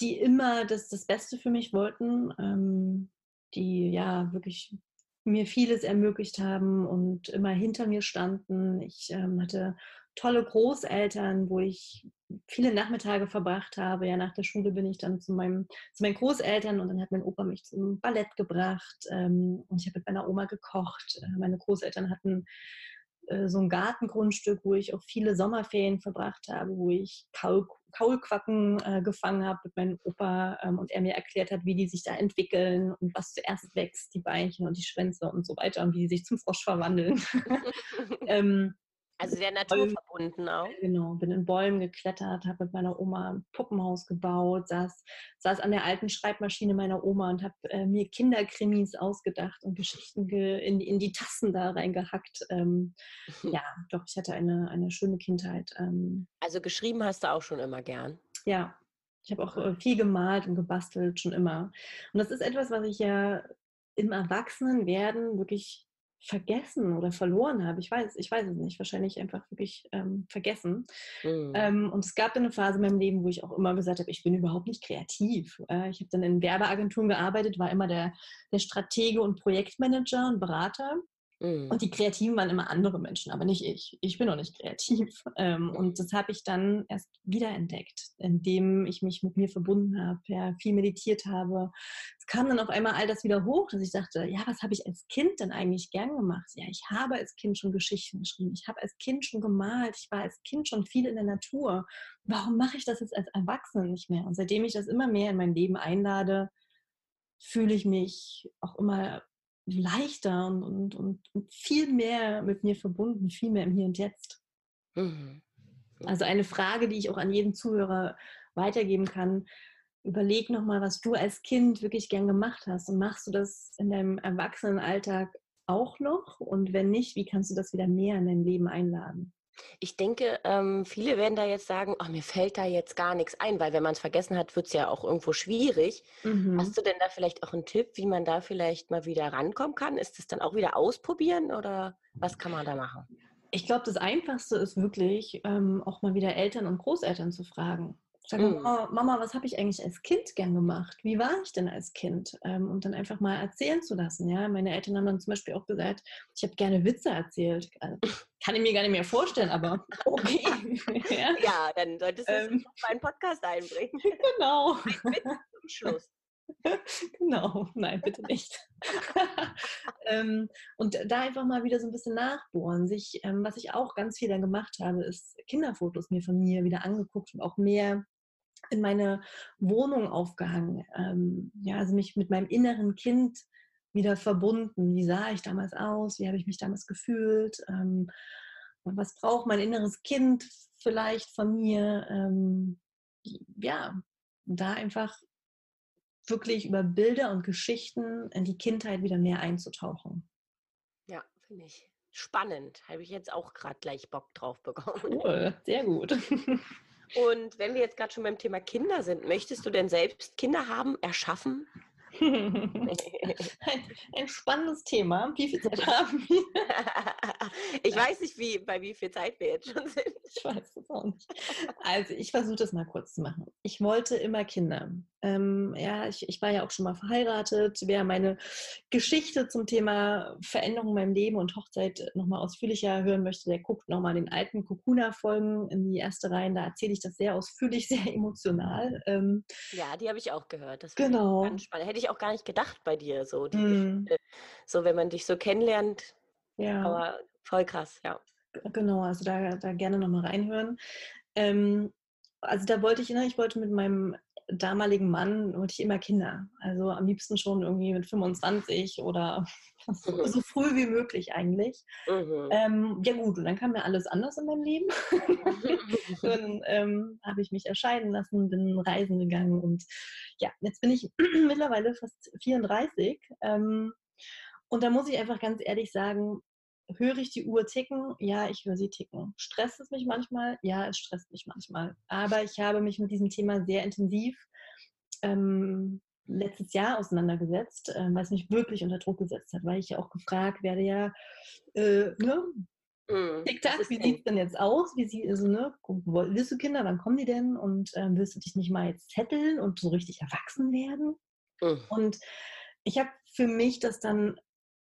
die immer das, das Beste für mich wollten, ähm, die ja wirklich mir vieles ermöglicht haben und immer hinter mir standen. Ich ähm, hatte tolle Großeltern, wo ich viele Nachmittage verbracht habe. Ja, nach der Schule bin ich dann zu, meinem, zu meinen Großeltern und dann hat mein Opa mich zum Ballett gebracht ähm, und ich habe mit meiner Oma gekocht. Äh, meine Großeltern hatten äh, so ein Gartengrundstück, wo ich auch viele Sommerferien verbracht habe, wo ich Kaul Kaulquacken äh, gefangen habe mit meinem Opa ähm, und er mir erklärt hat, wie die sich da entwickeln und was zuerst wächst, die Beinchen und die Schwänze und so weiter und wie die sich zum Frosch verwandeln. ähm, also sehr naturverbunden auch. Genau, bin in Bäumen geklettert, habe mit meiner Oma ein Puppenhaus gebaut, saß, saß an der alten Schreibmaschine meiner Oma und habe äh, mir Kinderkrimis ausgedacht und Geschichten ge in, in, die Tassen da reingehackt. Ähm, ja, doch, ich hatte eine, eine schöne Kindheit. Ähm, also geschrieben hast du auch schon immer gern? Ja, ich habe auch äh, viel gemalt und gebastelt, schon immer. Und das ist etwas, was ich ja im Erwachsenenwerden wirklich vergessen oder verloren habe. Ich weiß, ich weiß es nicht. Wahrscheinlich einfach wirklich ähm, vergessen. Mhm. Ähm, und es gab dann eine Phase in meinem Leben, wo ich auch immer gesagt habe, ich bin überhaupt nicht kreativ. Äh, ich habe dann in Werbeagenturen gearbeitet, war immer der, der Stratege und Projektmanager und Berater. Mhm. Und die Kreativen waren immer andere Menschen, aber nicht ich. Ich bin noch nicht kreativ. Ähm, und das habe ich dann erst wiederentdeckt, indem ich mich mit mir verbunden habe, ja, viel meditiert habe. Es kam dann auf einmal all das wieder hoch, dass ich dachte, ja, was habe ich als Kind denn eigentlich gern gemacht? Ja, ich habe als Kind schon Geschichten geschrieben. Ich habe als Kind schon gemalt. Ich war als Kind schon viel in der Natur. Warum mache ich das jetzt als Erwachsene nicht mehr? Und seitdem ich das immer mehr in mein Leben einlade, fühle ich mich auch immer leichter und, und, und, viel mehr mit mir verbunden, viel mehr im Hier und Jetzt. Mhm. Also eine Frage, die ich auch an jeden Zuhörer weitergeben kann. Überleg nochmal, was du als Kind wirklich gern gemacht hast. Und machst du das in deinem Erwachsenenalltag auch noch? Und wenn nicht, wie kannst du das wieder mehr in dein Leben einladen? Ich denke, ähm, viele werden da jetzt sagen, oh, mir fällt da jetzt gar nichts ein, weil wenn man es vergessen hat, wird es ja auch irgendwo schwierig. Mhm. Hast du denn da vielleicht auch einen Tipp, wie man da vielleicht mal wieder rankommen kann? Ist es dann auch wieder ausprobieren oder was kann man da machen? Ich glaube, das Einfachste ist wirklich, ähm, auch mal wieder Eltern und Großeltern zu fragen. Sage, mhm. Mama, Mama, was habe ich eigentlich als Kind gern gemacht? Wie war ich denn als Kind? Ähm, und dann einfach mal erzählen zu lassen. Ja? Meine Eltern haben dann zum Beispiel auch gesagt, ich habe gerne Witze erzählt. Also, kann ich mir gar nicht mehr vorstellen, aber okay. ja? ja, dann solltest du es ähm, auf meinen Podcast einbringen. Genau. Ein Witz zum Schluss. genau, nein, bitte nicht. ähm, und da einfach mal wieder so ein bisschen nachbohren. Sich, ähm, was ich auch ganz viel dann gemacht habe, ist Kinderfotos mir von mir wieder angeguckt und auch mehr in meine Wohnung aufgehangen. Ähm, ja, also mich mit meinem inneren Kind wieder verbunden. Wie sah ich damals aus? Wie habe ich mich damals gefühlt? Ähm, was braucht mein inneres Kind vielleicht von mir? Ähm, ja, da einfach wirklich über Bilder und Geschichten in die Kindheit wieder mehr einzutauchen. Ja, finde ich spannend. Habe ich jetzt auch gerade gleich Bock drauf bekommen. Cool, sehr gut. Und wenn wir jetzt gerade schon beim Thema Kinder sind, möchtest du denn selbst Kinder haben, erschaffen? Ein, ein, spannendes Thema. Wie viel Zeit haben wir? ich weiß nicht, wie, bei wie viel Zeit wir jetzt schon sind. Ich weiß es auch nicht. Also ich versuche das mal kurz zu machen. Ich wollte immer Kinder. Ähm, ja, ich, ich war ja auch schon mal verheiratet. Wer meine Geschichte zum Thema Veränderung in meinem Leben und Hochzeit nochmal ausführlicher hören möchte, der guckt nochmal den alten Kokuna-Folgen in die erste Reihe. Da erzähle ich das sehr ausführlich, sehr emotional. Ähm, ja, die habe ich auch gehört. Das genau. ganz spannend. Hätte ich auch gar nicht gedacht bei dir, so, die mm. so wenn man dich so kennenlernt. Ja. Aber voll krass, ja. Genau, also da, da gerne nochmal reinhören. Ähm, also da wollte ich, ne, ich wollte mit meinem damaligen Mann wollte ich immer Kinder. Also am liebsten schon irgendwie mit 25 oder so, mhm. so früh wie möglich eigentlich. Mhm. Ähm, ja gut, und dann kam mir alles anders in meinem Leben. dann ähm, habe ich mich erscheiden lassen, bin reisen gegangen und ja, jetzt bin ich mittlerweile fast 34. Ähm, und da muss ich einfach ganz ehrlich sagen, höre ich die Uhr ticken? Ja, ich höre sie ticken. Stresst es mich manchmal? Ja, es stresst mich manchmal. Aber ich habe mich mit diesem Thema sehr intensiv ähm, letztes Jahr auseinandergesetzt, äh, weil es mich wirklich unter Druck gesetzt hat, weil ich ja auch gefragt werde, ja, äh, ne? Mm, TikTok, wie sieht es denn jetzt aus? Wie sie, also, ne, willst du Kinder, wann kommen die denn? Und ähm, willst du dich nicht mal jetzt zetteln und so richtig erwachsen werden? Mm. Und ich habe für mich das dann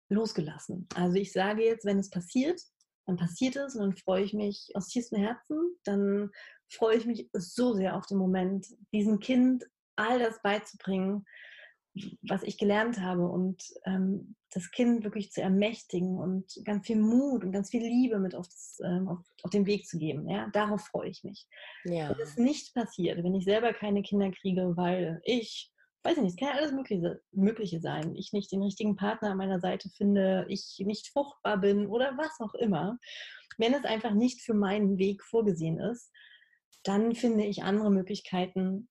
losgelassen. Also ich sage jetzt, wenn es passiert, dann passiert es und dann freue ich mich aus tiefstem Herzen. Dann freue ich mich so sehr auf den Moment, diesem Kind all das beizubringen, was ich gelernt habe und ähm, das Kind wirklich zu ermächtigen und ganz viel Mut und ganz viel Liebe mit auf, das, ähm, auf, auf den Weg zu geben. Ja? Darauf freue ich mich. Ja. Wenn es nicht passiert, wenn ich selber keine Kinder kriege, weil ich weiß ich nicht, es kann ja alles Mögliche, Mögliche sein. Ich nicht den richtigen Partner an meiner Seite finde, ich nicht fruchtbar bin oder was auch immer. Wenn es einfach nicht für meinen Weg vorgesehen ist, dann finde ich andere Möglichkeiten,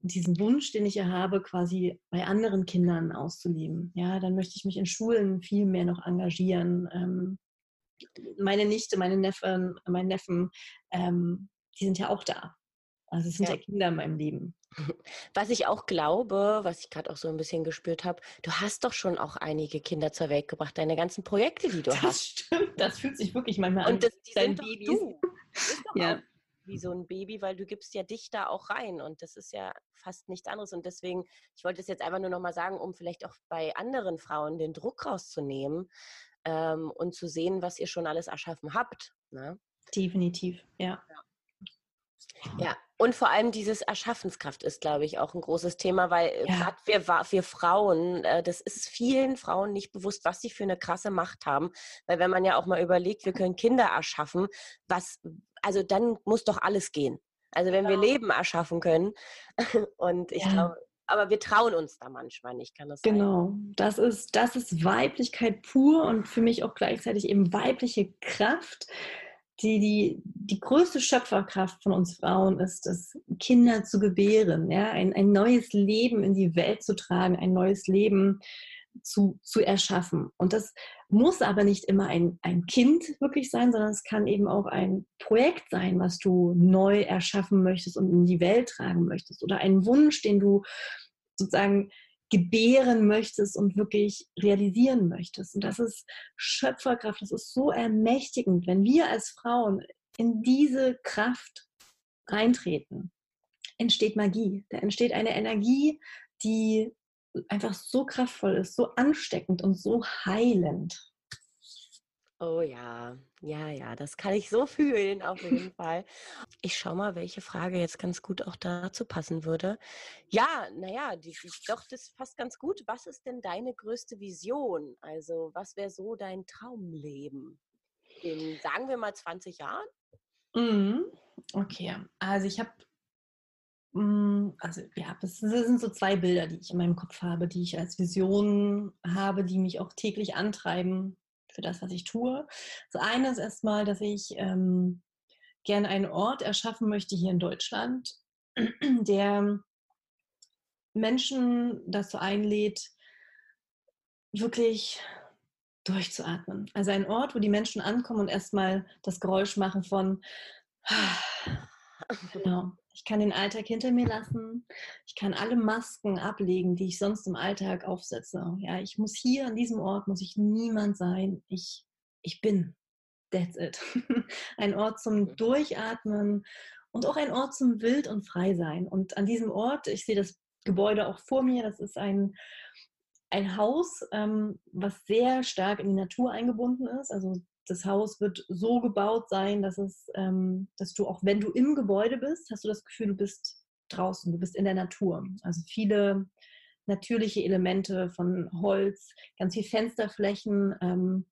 diesen Wunsch, den ich ja habe, quasi bei anderen Kindern auszuleben. Ja, dann möchte ich mich in Schulen viel mehr noch engagieren. Ähm, meine Nichte, meine Neffen, mein Neffen, ähm, die sind ja auch da. Also es sind ja. ja Kinder in meinem Leben. Was ich auch glaube, was ich gerade auch so ein bisschen gespürt habe, du hast doch schon auch einige Kinder zur Welt gebracht, deine ganzen Projekte, die du das hast. Stimmt, das fühlt sich wirklich manchmal Und an. Und dein Baby. Du. ist doch ja. wie so ein Baby, weil du gibst ja dich da auch rein und das ist ja fast nichts anderes. Und deswegen, ich wollte es jetzt einfach nur nochmal sagen, um vielleicht auch bei anderen Frauen den Druck rauszunehmen ähm, und zu sehen, was ihr schon alles erschaffen habt. Ne? Definitiv, ja. ja. Ja, und vor allem dieses Erschaffenskraft ist, glaube ich, auch ein großes Thema, weil äh, ja. gerade wir, wir Frauen, äh, das ist vielen Frauen nicht bewusst, was sie für eine krasse Macht haben. Weil wenn man ja auch mal überlegt, wir können Kinder erschaffen, was, also dann muss doch alles gehen. Also wenn genau. wir Leben erschaffen können. Und ich ja. glaube, aber wir trauen uns da manchmal nicht, kann das sein? Genau, das ist, das ist Weiblichkeit pur und für mich auch gleichzeitig eben weibliche Kraft die, die, die größte Schöpferkraft von uns Frauen ist es, Kinder zu gebären, ja? ein, ein neues Leben in die Welt zu tragen, ein neues Leben zu, zu erschaffen. Und das muss aber nicht immer ein, ein Kind wirklich sein, sondern es kann eben auch ein Projekt sein, was du neu erschaffen möchtest und in die Welt tragen möchtest oder ein Wunsch, den du sozusagen gebären möchtest und wirklich realisieren möchtest. Und das ist Schöpferkraft, das ist so ermächtigend, wenn wir als Frauen in diese Kraft reintreten. entsteht Magie. Da entsteht eine Energie, die einfach so kraftvoll ist, so ansteckend und so heilend. Oh ja, ja, ja, das kann ich so fühlen, auf jeden Fall. Ich schaue mal, welche Frage jetzt ganz gut auch dazu passen würde. Ja, naja, die, die, doch, das passt ganz gut. Was ist denn deine größte Vision? Also, was wäre so dein Traumleben? In, sagen wir mal, 20 Jahren? Mhm. Okay, also ich habe, mm, also ja, das sind so zwei Bilder, die ich in meinem Kopf habe, die ich als Vision habe, die mich auch täglich antreiben für das, was ich tue. Das eine ist erstmal, dass ich ähm, gerne einen Ort erschaffen möchte hier in Deutschland, der Menschen dazu einlädt, wirklich durchzuatmen. Also ein Ort, wo die Menschen ankommen und erstmal das Geräusch machen von Genau. Ich kann den Alltag hinter mir lassen. Ich kann alle Masken ablegen, die ich sonst im Alltag aufsetze. Ja, ich muss hier an diesem Ort muss ich niemand sein. Ich, ich bin. That's it. ein Ort zum. Durchatmen und auch ein Ort zum Wild und Frei sein. Und an diesem Ort, ich sehe das Gebäude auch vor mir, das ist ein, ein Haus, ähm, was sehr stark in die Natur eingebunden ist. Also das Haus wird so gebaut sein, dass es, ähm, dass du auch wenn du im Gebäude bist, hast du das Gefühl, du bist draußen, du bist in der Natur. Also viele natürliche Elemente von Holz, ganz viel Fensterflächen, ähm,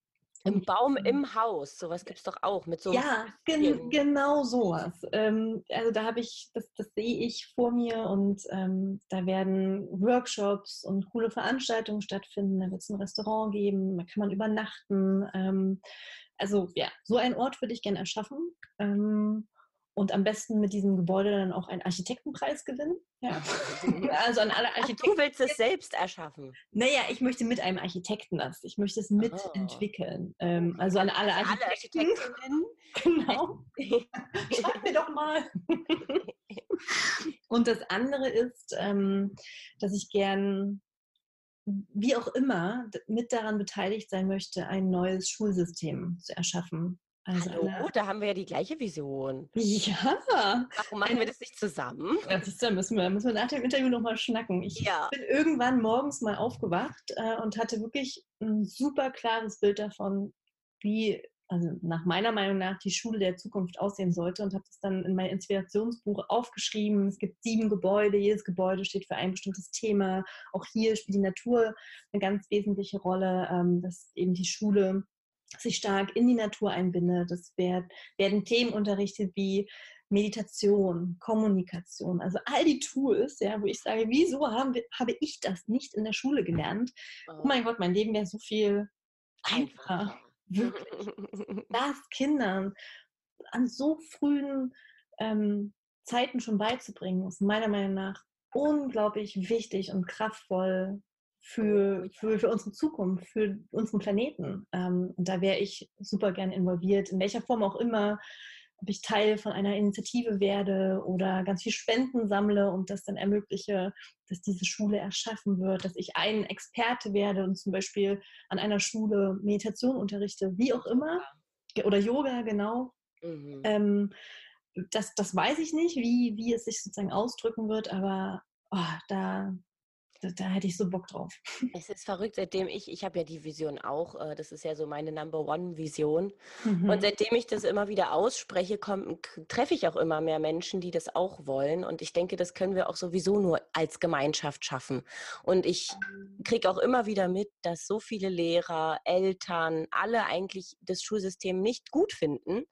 im Baum im Haus, sowas gibt es doch auch mit so. Ja, gen genau sowas. Ähm, also da habe ich, das, das sehe ich vor mir und ähm, da werden Workshops und coole Veranstaltungen stattfinden. Da wird es ein Restaurant geben, da kann man übernachten. Ähm, also ja, so einen Ort würde ich gerne erschaffen. Ähm, und am besten mit diesem Gebäude dann auch einen Architektenpreis gewinnen. Ja. Also an alle Architekten. Ach, du willst es selbst erschaffen? Naja, ich möchte mit einem Architekten das. Ich möchte es mitentwickeln. Oh. Ähm, also an alle Architekten. Alle Architektinnen. genau. Schreibt mir doch mal. Und das andere ist, ähm, dass ich gern wie auch immer mit daran beteiligt sein möchte, ein neues Schulsystem zu erschaffen. Also Hallo, eine, da haben wir ja die gleiche Vision. Ja. Warum machen wir das nicht zusammen? Das da müssen wir, müssen wir nach dem Interview nochmal schnacken. Ich ja. bin irgendwann morgens mal aufgewacht äh, und hatte wirklich ein super klares Bild davon, wie, also nach meiner Meinung nach, die Schule der Zukunft aussehen sollte und habe das dann in mein Inspirationsbuch aufgeschrieben. Es gibt sieben Gebäude, jedes Gebäude steht für ein bestimmtes Thema. Auch hier spielt die Natur eine ganz wesentliche Rolle, ähm, dass eben die Schule sich stark in die Natur einbindet. Es werden Themen unterrichtet wie Meditation, Kommunikation, also all die Tools, ja, wo ich sage, wieso haben habe ich das nicht in der Schule gelernt? Oh mein Gott, mein Leben wäre so viel einfacher. Wirklich. Das Kindern an so frühen ähm, Zeiten schon beizubringen, ist meiner Meinung nach unglaublich wichtig und kraftvoll für, für, für unsere Zukunft, für unseren Planeten. Ähm, und da wäre ich super gern involviert, in welcher Form auch immer, ob ich Teil von einer Initiative werde oder ganz viel Spenden sammle und das dann ermögliche, dass diese Schule erschaffen wird, dass ich ein Experte werde und zum Beispiel an einer Schule Meditation unterrichte, wie auch immer, oder Yoga, genau. Mhm. Ähm, das, das weiß ich nicht, wie, wie es sich sozusagen ausdrücken wird, aber oh, da, da, da, hätte ich so Bock drauf. Es ist verrückt, seitdem ich, ich habe ja die Vision auch, äh, das ist ja so meine Number One-Vision. Mhm. Und seitdem ich das immer wieder ausspreche, treffe ich auch immer mehr Menschen, die das auch wollen. Und ich denke, das können wir auch sowieso nur als Gemeinschaft schaffen. Und ich kriege auch immer wieder mit, dass so viele Lehrer, Eltern, alle eigentlich das Schulsystem nicht gut finden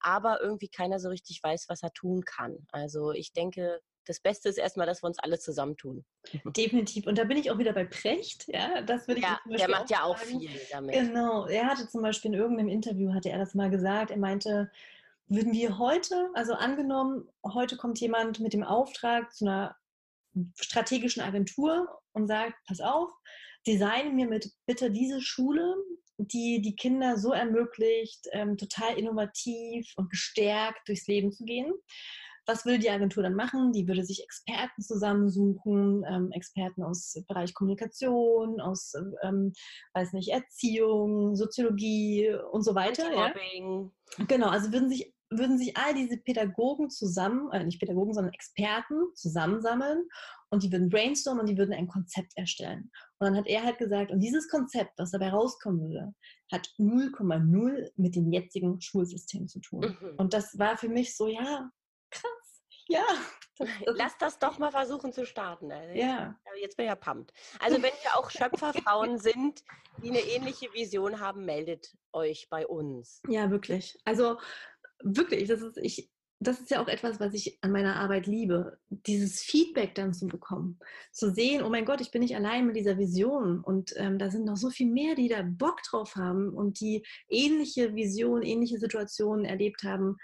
aber irgendwie keiner so richtig weiß, was er tun kann. Also ich denke, das Beste ist erstmal, dass wir uns alle zusammentun. Definitiv. Und da bin ich auch wieder bei Precht. Ja, das würde ich ja, der macht ja auch viel damit. Genau. Er hatte zum Beispiel in irgendeinem Interview, hatte er das mal gesagt. Er meinte, würden wir heute, also angenommen, heute kommt jemand mit dem Auftrag zu einer strategischen Agentur und sagt, pass auf, design mir mit bitte diese Schule, die die Kinder so ermöglicht, ähm, total innovativ und gestärkt durchs Leben zu gehen was will die Agentur dann machen? Die würde sich Experten zusammensuchen, ähm, Experten aus Bereich Kommunikation, aus, ähm, weiß nicht, Erziehung, Soziologie und so weiter. Ja? Genau, also würden sich würden sich all diese Pädagogen zusammen, äh, nicht Pädagogen, sondern Experten zusammensammeln und die würden brainstormen und die würden ein Konzept erstellen. Und dann hat er halt gesagt, und dieses Konzept, was dabei rauskommen würde, hat 0,0 mit dem jetzigen Schulsystem zu tun. Mhm. Und das war für mich so, ja, krass, ja. Lass das doch mal versuchen zu starten. Also ja. Jetzt bin ich ja pumpt. Also wenn wir auch Schöpferfrauen sind, die eine ähnliche Vision haben, meldet euch bei uns. Ja, wirklich. Also wirklich, das ist, ich, das ist ja auch etwas, was ich an meiner Arbeit liebe, dieses Feedback dann zu bekommen, zu sehen, oh mein Gott, ich bin nicht allein mit dieser Vision und ähm, da sind noch so viel mehr, die da Bock drauf haben und die ähnliche Visionen, ähnliche Situationen erlebt haben.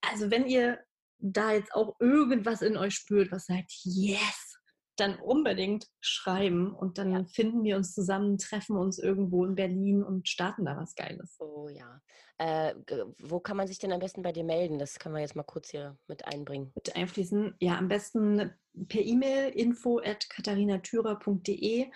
Also wenn ihr da jetzt auch irgendwas in euch spürt, was sagt, yes, dann unbedingt schreiben und dann ja. finden wir uns zusammen, treffen uns irgendwo in Berlin und starten da was Geiles. Oh ja. Äh, wo kann man sich denn am besten bei dir melden? Das können wir jetzt mal kurz hier mit einbringen. Mit einfließen. Ja, am besten per E-Mail info at katharinatürer.de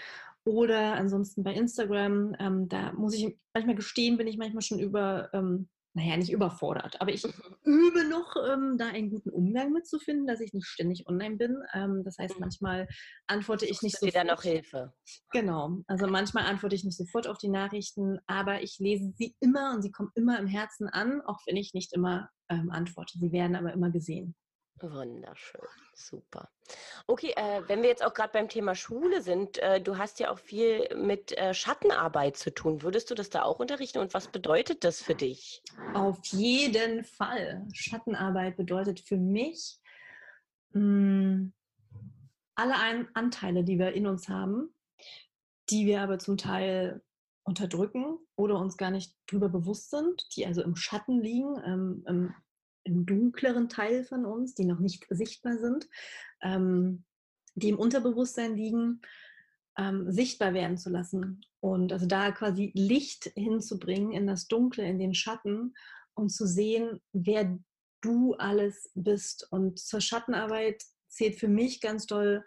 oder ansonsten bei Instagram. Ähm, da muss ich manchmal gestehen, bin ich manchmal schon über ähm, naja, nicht überfordert, aber ich mhm. übe noch, ähm, da einen guten Umgang mitzufinden, dass ich nicht ständig online bin. Ähm, das heißt, mhm. manchmal antworte ich nicht sofort. da noch Hilfe. Genau, also manchmal antworte ich nicht sofort auf die Nachrichten, aber ich lese sie immer und sie kommen immer im Herzen an, auch wenn ich nicht immer ähm, antworte. Sie werden aber immer gesehen. Wunderschön, super. Okay, äh, wenn wir jetzt auch gerade beim Thema Schule sind, äh, du hast ja auch viel mit äh, Schattenarbeit zu tun. Würdest du das da auch unterrichten und was bedeutet das für dich? Auf jeden Fall. Schattenarbeit bedeutet für mich mh, hm, alle Ein Anteile, die wir in uns haben, die wir aber zum Teil unterdrücken oder uns gar nicht drüber bewusst sind, die also im Schatten liegen, ähm, im dunkleren Teil von uns, die noch nicht sichtbar sind, ähm, die im Unterbewusstsein liegen, ähm, sichtbar werden zu lassen. Und also da quasi Licht hinzubringen in das Dunkle, in den Schatten und zu sehen, wer du alles bist. Und zur Schattenarbeit zählt für mich ganz doll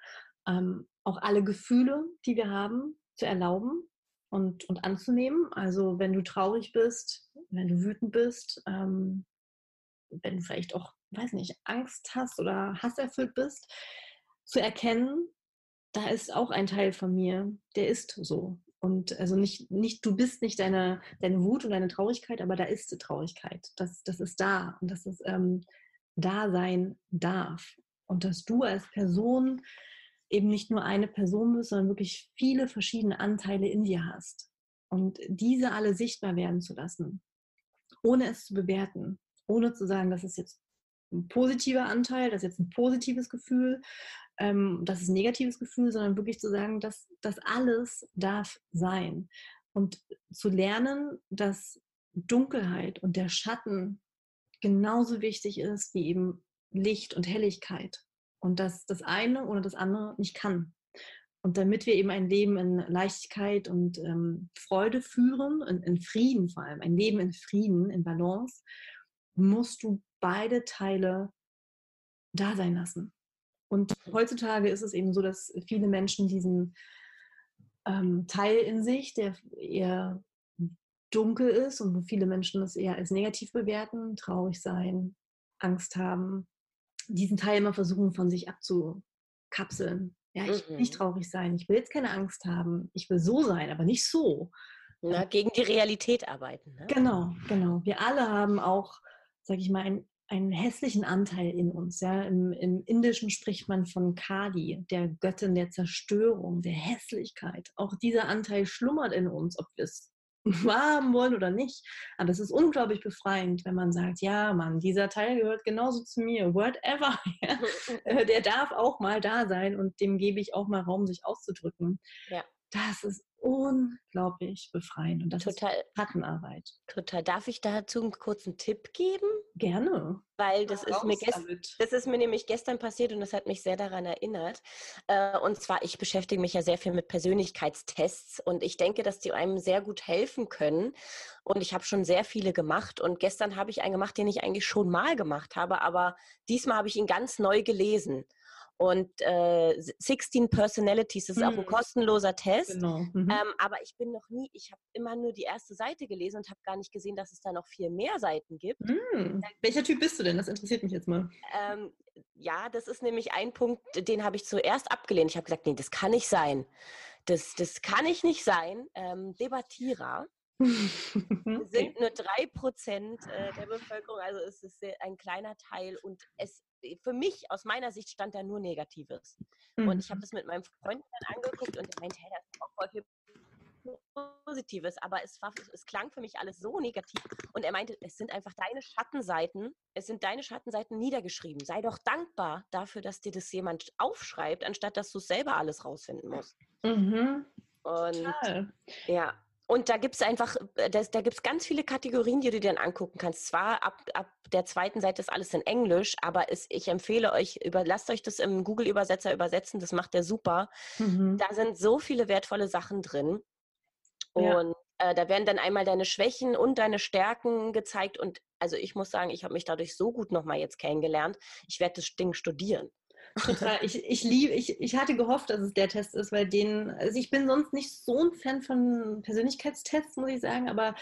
ähm, auch alle Gefühle, die wir haben, zu erlauben und, und anzunehmen. Also wenn du traurig bist, wenn du wütend bist, ähm, wenn du vielleicht auch, weiß nicht, Angst hast oder hasserfüllt bist, zu erkennen, da ist auch ein Teil von mir, der ist so. Und also nicht, nicht du bist nicht deine, deine Wut und deine Traurigkeit, aber da ist die Traurigkeit. Das, das ist da und dass es ähm, da sein darf. Und dass du als Person eben nicht nur eine Person bist, sondern wirklich viele verschiedene Anteile in dir hast. Und diese alle sichtbar werden zu lassen, ohne es zu bewerten ohne zu sagen, das ist jetzt ein positiver Anteil, das ist jetzt ein positives Gefühl, ähm, das ist ein negatives Gefühl, sondern wirklich zu sagen, dass das alles darf sein. Und zu lernen, dass Dunkelheit und der Schatten genauso wichtig ist wie eben Licht und Helligkeit. Und dass das eine oder das andere nicht kann. Und damit wir eben ein Leben in Leichtigkeit und ähm, Freude führen, in, in Frieden vor allem, ein Leben in Frieden, in Balance, musst du beide Teile da sein lassen. Und mhm. heutzutage ist es eben so, dass viele Menschen diesen ähm, Teil in sich, der eher dunkel ist und wo viele Menschen das eher als negativ bewerten, traurig sein, Angst haben, diesen Teil immer versuchen von sich abzukapseln. Ja, ich will nicht mhm. traurig sein, ich will jetzt keine Angst haben, ich will so sein, aber nicht so. Na, gegen die Realität arbeiten. Ne? Genau, genau. Wir alle haben auch sage ich mal, ein, einen hässlichen Anteil in uns. Ja? Im, Im, Indischen spricht man von Kali, der Göttin der Zerstörung, der Hässlichkeit. Auch dieser Anteil schlummert in uns, ob wir es wahrhaben wollen oder nicht. Aber es ist unglaublich befreiend, wenn man sagt, ja, Mann, dieser Teil gehört genauso zu mir, whatever. Ja? Äh, der darf auch mal da sein und dem gebe ich auch mal Raum, sich auszudrücken. Ja. Das ist unglaublich befreiend und das Total. ist Schattenarbeit. Total. Darf ich dazu einen kurzen Tipp geben? Gerne. Weil das ist, mir das ist mir nämlich gestern passiert und das hat mich sehr daran erinnert. Äh, und zwar, ich beschäftige mich ja sehr viel mit Persönlichkeitstests und ich denke, dass die einem sehr gut helfen können. Und ich habe schon sehr viele gemacht und gestern habe ich einen gemacht, den ich eigentlich schon mal gemacht habe, aber diesmal habe ich ihn ganz neu gelesen. Und äh, 16 Personalities, das ist mhm. auch ein mhm. kostenloser Test. Genau. Mhm. Ähm, aber ich bin noch nie, ich habe immer nur die erste Seite gelesen und habe gar nicht gesehen, dass es da noch viel mehr Seiten gibt. Mhm. Welcher Typ bist du denn? Das interessiert mich jetzt mal. Ähm, ja, das ist nämlich ein Punkt, den habe ich zuerst abgelehnt. Ich habe gesagt, nee, das kann nicht sein. Das, das kann ich nicht sein. Ähm, Debattierer. sind nur drei Prozent äh, der Bevölkerung, also es ist ein kleiner Teil und es für mich aus meiner Sicht stand da nur Negatives. Mhm. Und ich habe mhm. das mit meinem Freund dann angeguckt und er meinte, hey, das ist auch voll viel Positives, aber es, war, es klang für mich alles so negativ. Und er meinte, es sind einfach deine Schattenseiten, es sind deine Schattenseiten niedergeschrieben. Sei doch dankbar dafür, dass dir das jemand aufschreibt, anstatt dass du selber alles rausfinden musst. Mhm. Und Total. ja, und da gibt es einfach, äh, das, da gibt es ganz viele Kategorien, die du dir dann angucken kannst. Zwar ab, ab der zweiten Seite ist alles in Englisch, aber es, ich empfehle euch, über, lasst euch das im Google-Übersetzer übersetzen, das macht der super. Mhm. Da sind so viele wertvolle Sachen drin. Und ja. äh, da werden dann einmal deine Schwächen und deine Stärken gezeigt. Und also ich muss sagen, ich habe mich dadurch so gut nochmal jetzt kennengelernt. Ich werde das Ding studieren. Total. Ich, ich liebe, ich, ich hatte gehofft, dass es der Test ist, weil den, also ich bin sonst nicht so ein Fan von Persönlichkeitstests, muss ich sagen, aber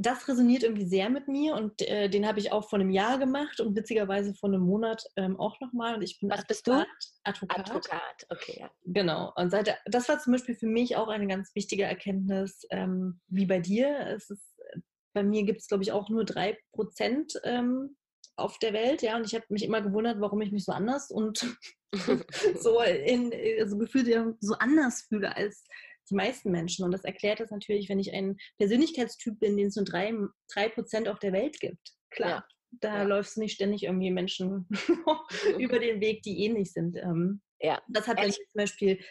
das resoniert irgendwie sehr mit mir und äh, den habe ich auch vor einem Jahr gemacht und witzigerweise vor einem Monat ähm, auch nochmal. Und ich bin Was bist du? Advokat. Advokat, okay, ja. Genau. Und seit, das war zum Beispiel für mich auch eine ganz wichtige Erkenntnis, ähm, wie bei dir. Es ist, bei mir gibt es, glaube ich, auch nur drei Prozent ähm, auf der Welt, ja, und ich habe mich immer gewundert, warum ich mich so anders und so in, also gefühlt so anders fühle als die meisten Menschen. Und das erklärt das natürlich, wenn ich ein Persönlichkeitstyp bin, den es nur drei, drei Prozent auf der Welt gibt. Klar, ja. da ja. läufst du nicht ständig irgendwie Menschen über den Weg, die ähnlich sind. Ähm, ja. Das hat dann zum Beispiel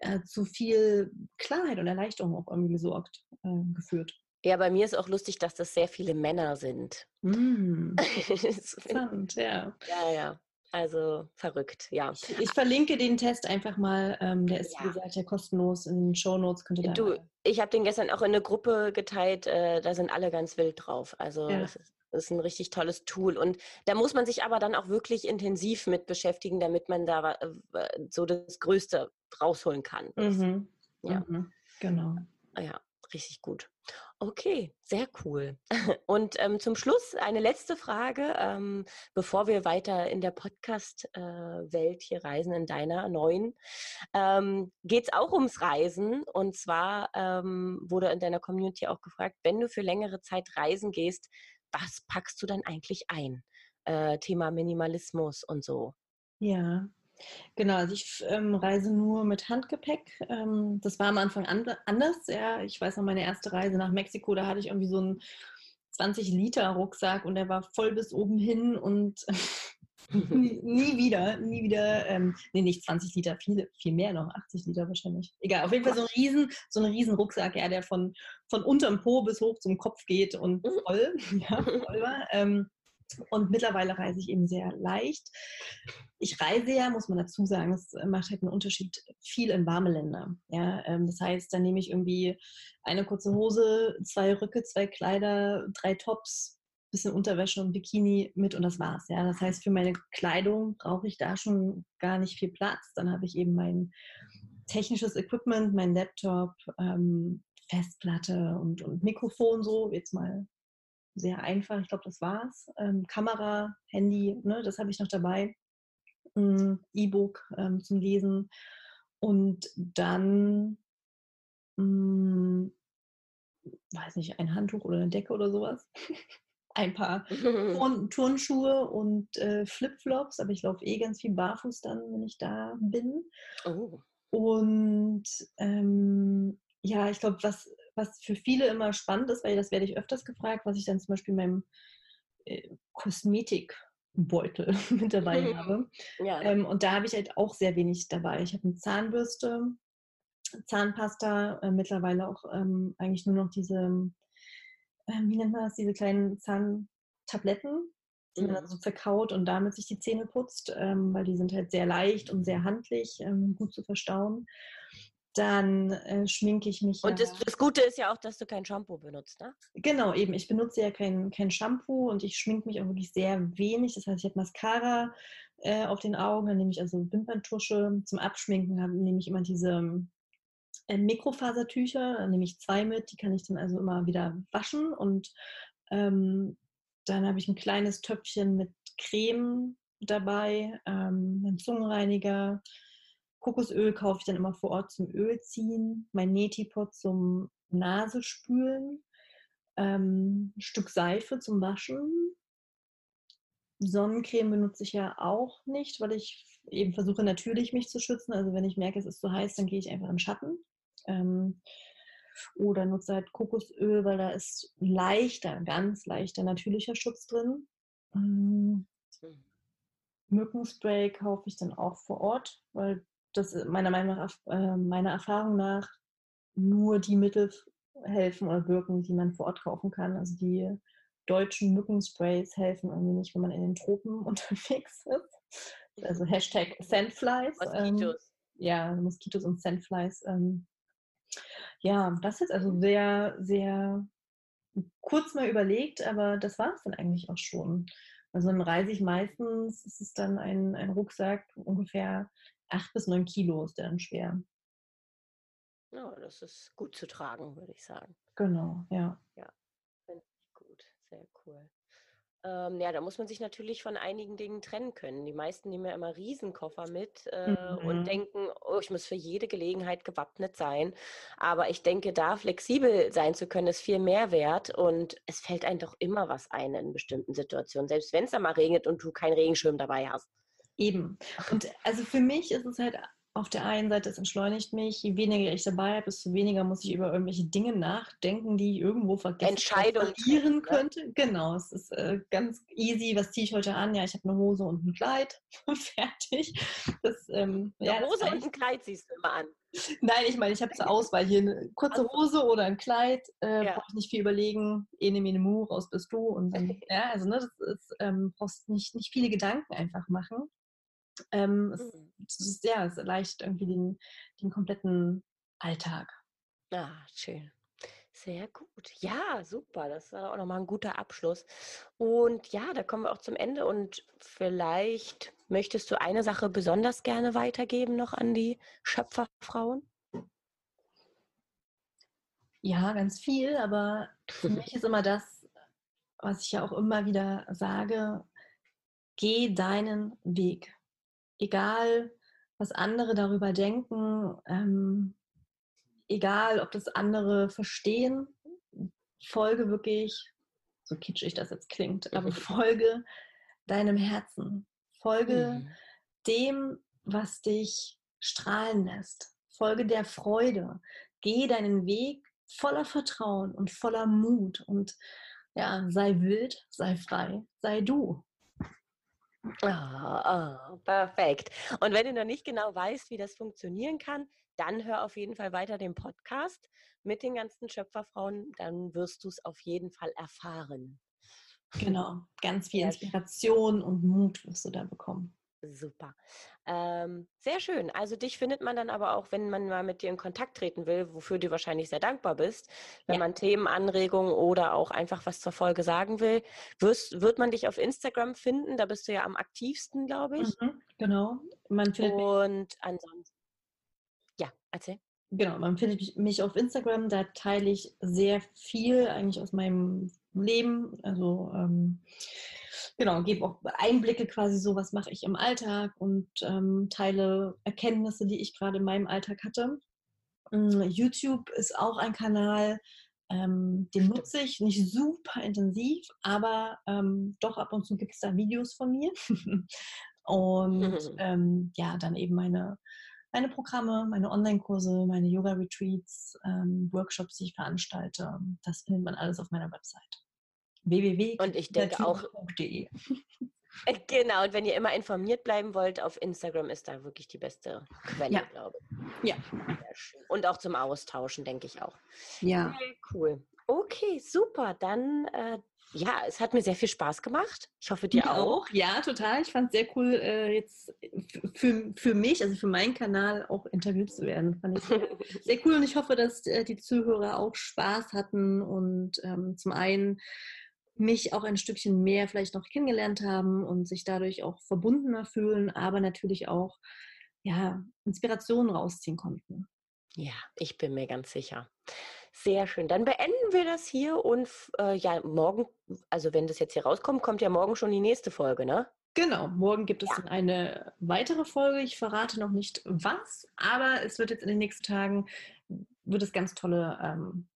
äh, zu viel Klarheit und Erleichterung auch irgendwie gesorgt, äh, geführt. Ja, bei mir ist auch lustig, dass das sehr viele Männer sind. Mm, interessant, ja. Ja, ja. Also verrückt, ja. Ich, ich verlinke den Test einfach mal. Ähm, der ist, ja. wie gesagt, ja kostenlos in den Show Notes. Könnt ihr da du, ich habe den gestern auch in eine Gruppe geteilt. Äh, da sind alle ganz wild drauf. Also ja. das, ist, das, ist, ein richtig tolles Tool. Und da muss man sich aber dann auch wirklich intensiv mit beschäftigen, damit man da äh, so das Größte rausholen kann. Mhm. Ja. Mhm. Genau. Ja, richtig gut. Okay, sehr cool. Und ähm, zum Schluss eine letzte Frage, ähm, bevor wir weiter in der Podcast-Welt äh, hier reisen, in deiner neuen. Ähm, Geht es auch ums Reisen? Und zwar ähm, wurde in deiner Community auch gefragt, wenn du für längere Zeit reisen gehst, was packst du dann eigentlich ein? Äh, Thema Minimalismus und so. Ja, Genau, also ich ähm, reise nur mit Handgepäck. Ähm, das war am Anfang an, anders. Ja. Ich weiß noch, meine erste Reise nach Mexiko, da hatte ich irgendwie so einen 20-Liter-Rucksack und der war voll bis oben hin und nie, nie, wieder, nie wieder, ähm, nee, nicht 20 Liter, viel, viel mehr noch, 80 Liter wahrscheinlich. Egal, auf jeden Fall so ein riesen, so ein riesen Rucksack, ja, der von, von unterm Po bis hoch zum Kopf geht und mhm. voll, ja, voll war. Ähm, und mittlerweile reise ich eben sehr leicht. Ich reise ja, muss man dazu sagen, es macht halt einen Unterschied viel in warme Länder. Ja, ähm, das heißt, dann nehme ich irgendwie eine kurze Hose, zwei Röcke, zwei Kleider, drei Tops, bisschen Unterwäsche und Bikini mit und das war's. Ja, das heißt, für meine Kleidung brauche ich da schon gar nicht viel Platz. Dann habe ich eben mein technisches Equipment, mein Laptop, ähm, Festplatte und, und Mikrofon so, jetzt mal sehr einfach. Ich glaube, das war's. Ähm, Kamera, Handy, ne, das habe ich noch dabei. Ähm, E-Book ähm, zum Lesen. Und dann, mh, hm, weiß nicht, ein Handtuch oder eine Decke oder sowas. ein paar Turn Turnschuhe und äh, Flipflops, aber ich laufe eh ganz viel barfuß dann, wenn ich da bin. Oh. Und ähm, ja, ich glaube, was was für viele immer spannend ist, weil das werde ich öfters gefragt, was ich dann zum Beispiel in meinem äh, Kosmetikbeutel mit dabei habe. Ja. Ähm, und da habe ich halt auch sehr wenig dabei. Ich habe eine Zahnbürste, Zahnpasta, äh, mittlerweile auch ähm, eigentlich nur noch diese, äh, wie nennt man das, diese kleinen Zahntabletten, die man dann mhm. so verkaut und damit sich die Zähne putzt, ähm, weil die sind halt sehr leicht und sehr handlich, ähm, gut zu verstauen dann äh, schminke ich mich. Und ja. das, das, Gute ist ja auch, dass du kein Shampoo benutzt, ne? Genau, eben. Ich benutze ja kein, kein Shampoo und ich schminke mich auch wirklich sehr wenig. Das heißt, ich habe Mascara, äh, auf den Augen. Dann nehme ich also Wimperntusche. Zum Abschminken hab, nehme ich immer diese äh, Mikrofasertücher. Dann nehme ich zwei mit. Die kann ich dann also immer wieder waschen. Und ähm, dann habe ich ein kleines Töpfchen mit Creme dabei, ähm, einen Zungenreiniger. Kokosöl kaufe ich dann immer vor Ort zum Ölziehen. Mein Neti-Pot zum Nasespülen. Ähm, ein Stück Seife zum Waschen. Sonnencreme benutze ich ja auch nicht, weil ich eben versuche natürlich mich zu schützen. Also wenn ich merke, es ist zu heiß, dann gehe ich einfach in Schatten. Ähm, oder nutze halt Kokosöl, weil da ist leichter, ganz leichter natürlicher Schutz drin. Ähm, Mückenspray kaufe ich dann auch vor Ort, weil das meiner Meinung nach, äh, meiner Erfahrung nach nur die Mittel helfen oder wirken, die man vor Ort kaufen kann. Also die deutschen Mückensprays helfen irgendwie nicht, wenn man in den Tropen unterwegs ist. Also Hashtag Sandflies. Moskitos. Ähm, ja, Moskitos und Sandflies. Ähm, ja, das ist also sehr, sehr kurz mal überlegt, aber das war es dann eigentlich auch schon. Also dann reise ich meistens, ist es dann ein, ein Rucksack, ungefähr acht bis neun Kilo ist der dann schwer. Ja, das ist gut zu tragen, würde ich sagen. Genau, ja. Ja, finde ich gut. Sehr cool. Ähm, ja, da muss man sich natürlich von einigen Dingen trennen können. Die meisten nehmen ja immer Riesenkoffer mit äh, mhm. und denken, oh, ich muss für jede Gelegenheit gewappnet sein. Aber ich denke, da flexibel sein zu können, ist viel mehr wert und es fällt einem doch immer was ein in bestimmten Situationen, selbst wenn es da mal regnet und du keinen Regenschirm dabei hast. Eben. Und also für mich ist es halt auf der einen Seite, es entschleunigt mich, je weniger ich dabei habe, desto weniger muss ich über irgendwelche Dinge nachdenken, die ich irgendwo vergessen verlieren ne? könnte. Genau, es ist äh, ganz easy. Was ziehe ich heute an? Ja, ich habe eine Hose und ein Kleid. Fertig. Das, ähm, eine ja, Hose und ein Kleid siehst du immer an. Nein, ich meine, ich habe zur Auswahl hier eine kurze Hose oder ein Kleid. Äh, ja. Brauche ich nicht viel überlegen. Ene, mene, mu, raus bist du. Und dann, ja, also, ne, das ist, ähm, brauchst nicht, nicht viele Gedanken einfach machen. Ähm, es, mhm. es, ist, ja, es erleichtert irgendwie den, den kompletten Alltag. Ah, schön. Sehr gut. Ja, super. Das war auch nochmal ein guter Abschluss. Und ja, da kommen wir auch zum Ende. Und vielleicht möchtest du eine Sache besonders gerne weitergeben noch an die Schöpferfrauen? Ja, ganz viel. Aber für mich ist immer das, was ich ja auch immer wieder sage, geh deinen Weg egal was andere darüber denken, ähm, egal ob das andere verstehen, folge wirklich, so kitschig das jetzt klingt, aber folge deinem Herzen. Folge mhm. dem, was dich strahlen lässt. Folge der Freude. Geh deinen Weg voller Vertrauen und voller Mut und ja, sei wild, sei frei, sei du. Ah, oh, perfekt. Und wenn du noch nicht genau weißt, wie das funktionieren kann, dann hör auf jeden Fall weiter den Podcast mit den ganzen Schöpferfrauen. Dann wirst du es auf jeden Fall erfahren. Genau, ganz viel Inspiration und Mut wirst du da bekommen. Super. Ähm, sehr schön. Also dich findet man dann aber auch, wenn man mal mit dir in Kontakt treten will, wofür du wahrscheinlich sehr dankbar bist, wenn ja. man Themenanregungen oder auch einfach was zur Folge sagen will, wirst, wird man dich auf Instagram finden. Da bist du ja am aktivsten, glaube ich. Mhm, genau. Man findet Und ansonsten. Ja, erzähl. Genau, man findet mich auf Instagram, da teile ich sehr viel eigentlich aus meinem Leben. Also ähm, genau, gebe auch Einblicke quasi so, was mache ich im Alltag und ähm, teile Erkenntnisse, die ich gerade in meinem Alltag hatte. Mm, YouTube ist auch ein Kanal, ähm, den nutze ich nicht super intensiv, aber ähm, doch ab und zu gibt es da Videos von mir. und ähm, ja, dann eben meine, meine Programme, meine Online-Kurse, meine Yoga-Retreats, ähm, Workshops, die ich veranstalte. Das findet man alles auf meiner Website www. Und ich denke auch. Äh, genau, und wenn ihr immer informiert bleiben wollt, auf Instagram ist da wirklich die beste Quelle, ja. glaube ich. Ja. Und auch zum Austauschen, denke ich auch. Ja. cool. Okay, super. Dann, äh, ja, es hat mir sehr viel Spaß gemacht. Ich hoffe, dir auch. auch. Ja, total. Ich fand es sehr cool, äh, jetzt für, für mich, also für meinen Kanal auch interviewt zu werden. Fand ich sehr, sehr cool und ich hoffe, dass äh, die Zuhörer auch Spaß hatten und ähm, zum einen mich auch ein Stückchen mehr vielleicht noch kennengelernt haben und sich dadurch auch verbundener fühlen, aber natürlich auch ja, Inspirationen rausziehen konnten. Ja, ich bin mir ganz sicher. Sehr schön. Dann beenden wir das hier und äh, ja, morgen, also wenn das jetzt hier rauskommt, kommt ja morgen schon die nächste Folge, ne? Genau, morgen gibt es ja. eine weitere Folge. Ich verrate noch nicht was, aber es wird jetzt in den nächsten Tagen, wird es ganz tolle ähm,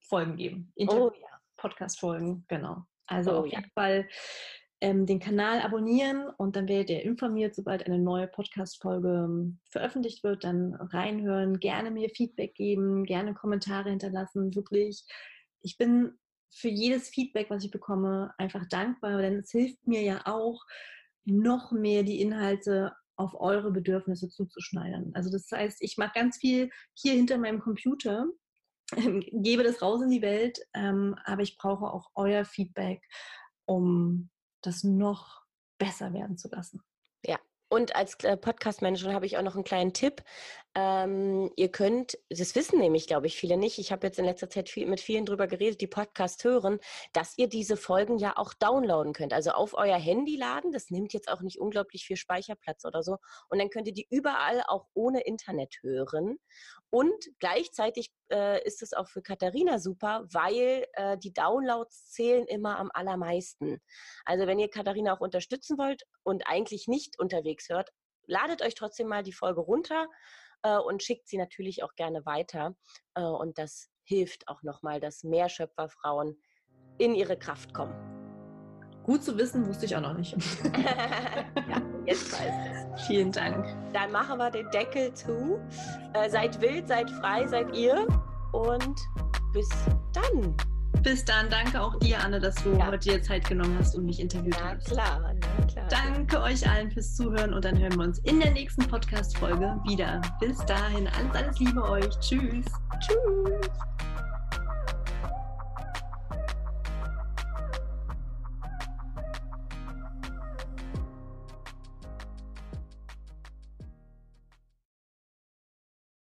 Folgen geben. Inter oh ja. Podcast-Folgen, genau. Also oh, auf jeden ja. Fall ähm, den Kanal abonnieren und dann werdet ihr informiert, sobald eine neue Podcast-Folge ähm, veröffentlicht wird. Dann reinhören, gerne mir Feedback geben, gerne Kommentare hinterlassen. Wirklich, ich bin für jedes Feedback, was ich bekomme, einfach dankbar, denn es hilft mir ja auch, noch mehr die Inhalte auf eure Bedürfnisse zuzuschneidern. Also das heißt, ich mache ganz viel hier hinter meinem Computer, gebe das raus in die Welt, ähm, aber ich brauche auch euer Feedback, um das noch besser werden zu lassen. Ja, und als äh, Podcast-Managerin habe ich auch noch einen kleinen Tipp. Ähm, ihr könnt, das wissen nämlich, glaube ich, viele nicht. Ich habe jetzt in letzter Zeit viel, mit vielen drüber geredet, die Podcast hören, dass ihr diese Folgen ja auch downloaden könnt. Also auf euer Handy laden. Das nimmt jetzt auch nicht unglaublich viel Speicherplatz oder so. Und dann könnt ihr die überall auch ohne Internet hören. Und gleichzeitig äh, ist es auch für Katharina super, weil äh, die Downloads zählen immer am allermeisten. Also wenn ihr Katharina auch unterstützen wollt und eigentlich nicht unterwegs hört, ladet euch trotzdem mal die Folge runter äh, und schickt sie natürlich auch gerne weiter. Äh, und das hilft auch nochmal, dass mehr Schöpferfrauen in ihre Kraft kommen. Gut zu wissen, wusste ich auch noch nicht. ja, jetzt weiß es. Vielen Dank. Dann machen wir den Deckel zu. Äh, seid wild, seid frei, seid ihr. Und bis dann. Bis dann. Danke auch dir, Anne, dass du ja. heute dir Zeit genommen hast und mich interviewt na, hast. Klar, na klar. Danke euch allen fürs Zuhören und dann hören wir uns in der nächsten Podcast-Folge wieder. Bis dahin, alles, alles Liebe euch. Tschüss. Tschüss.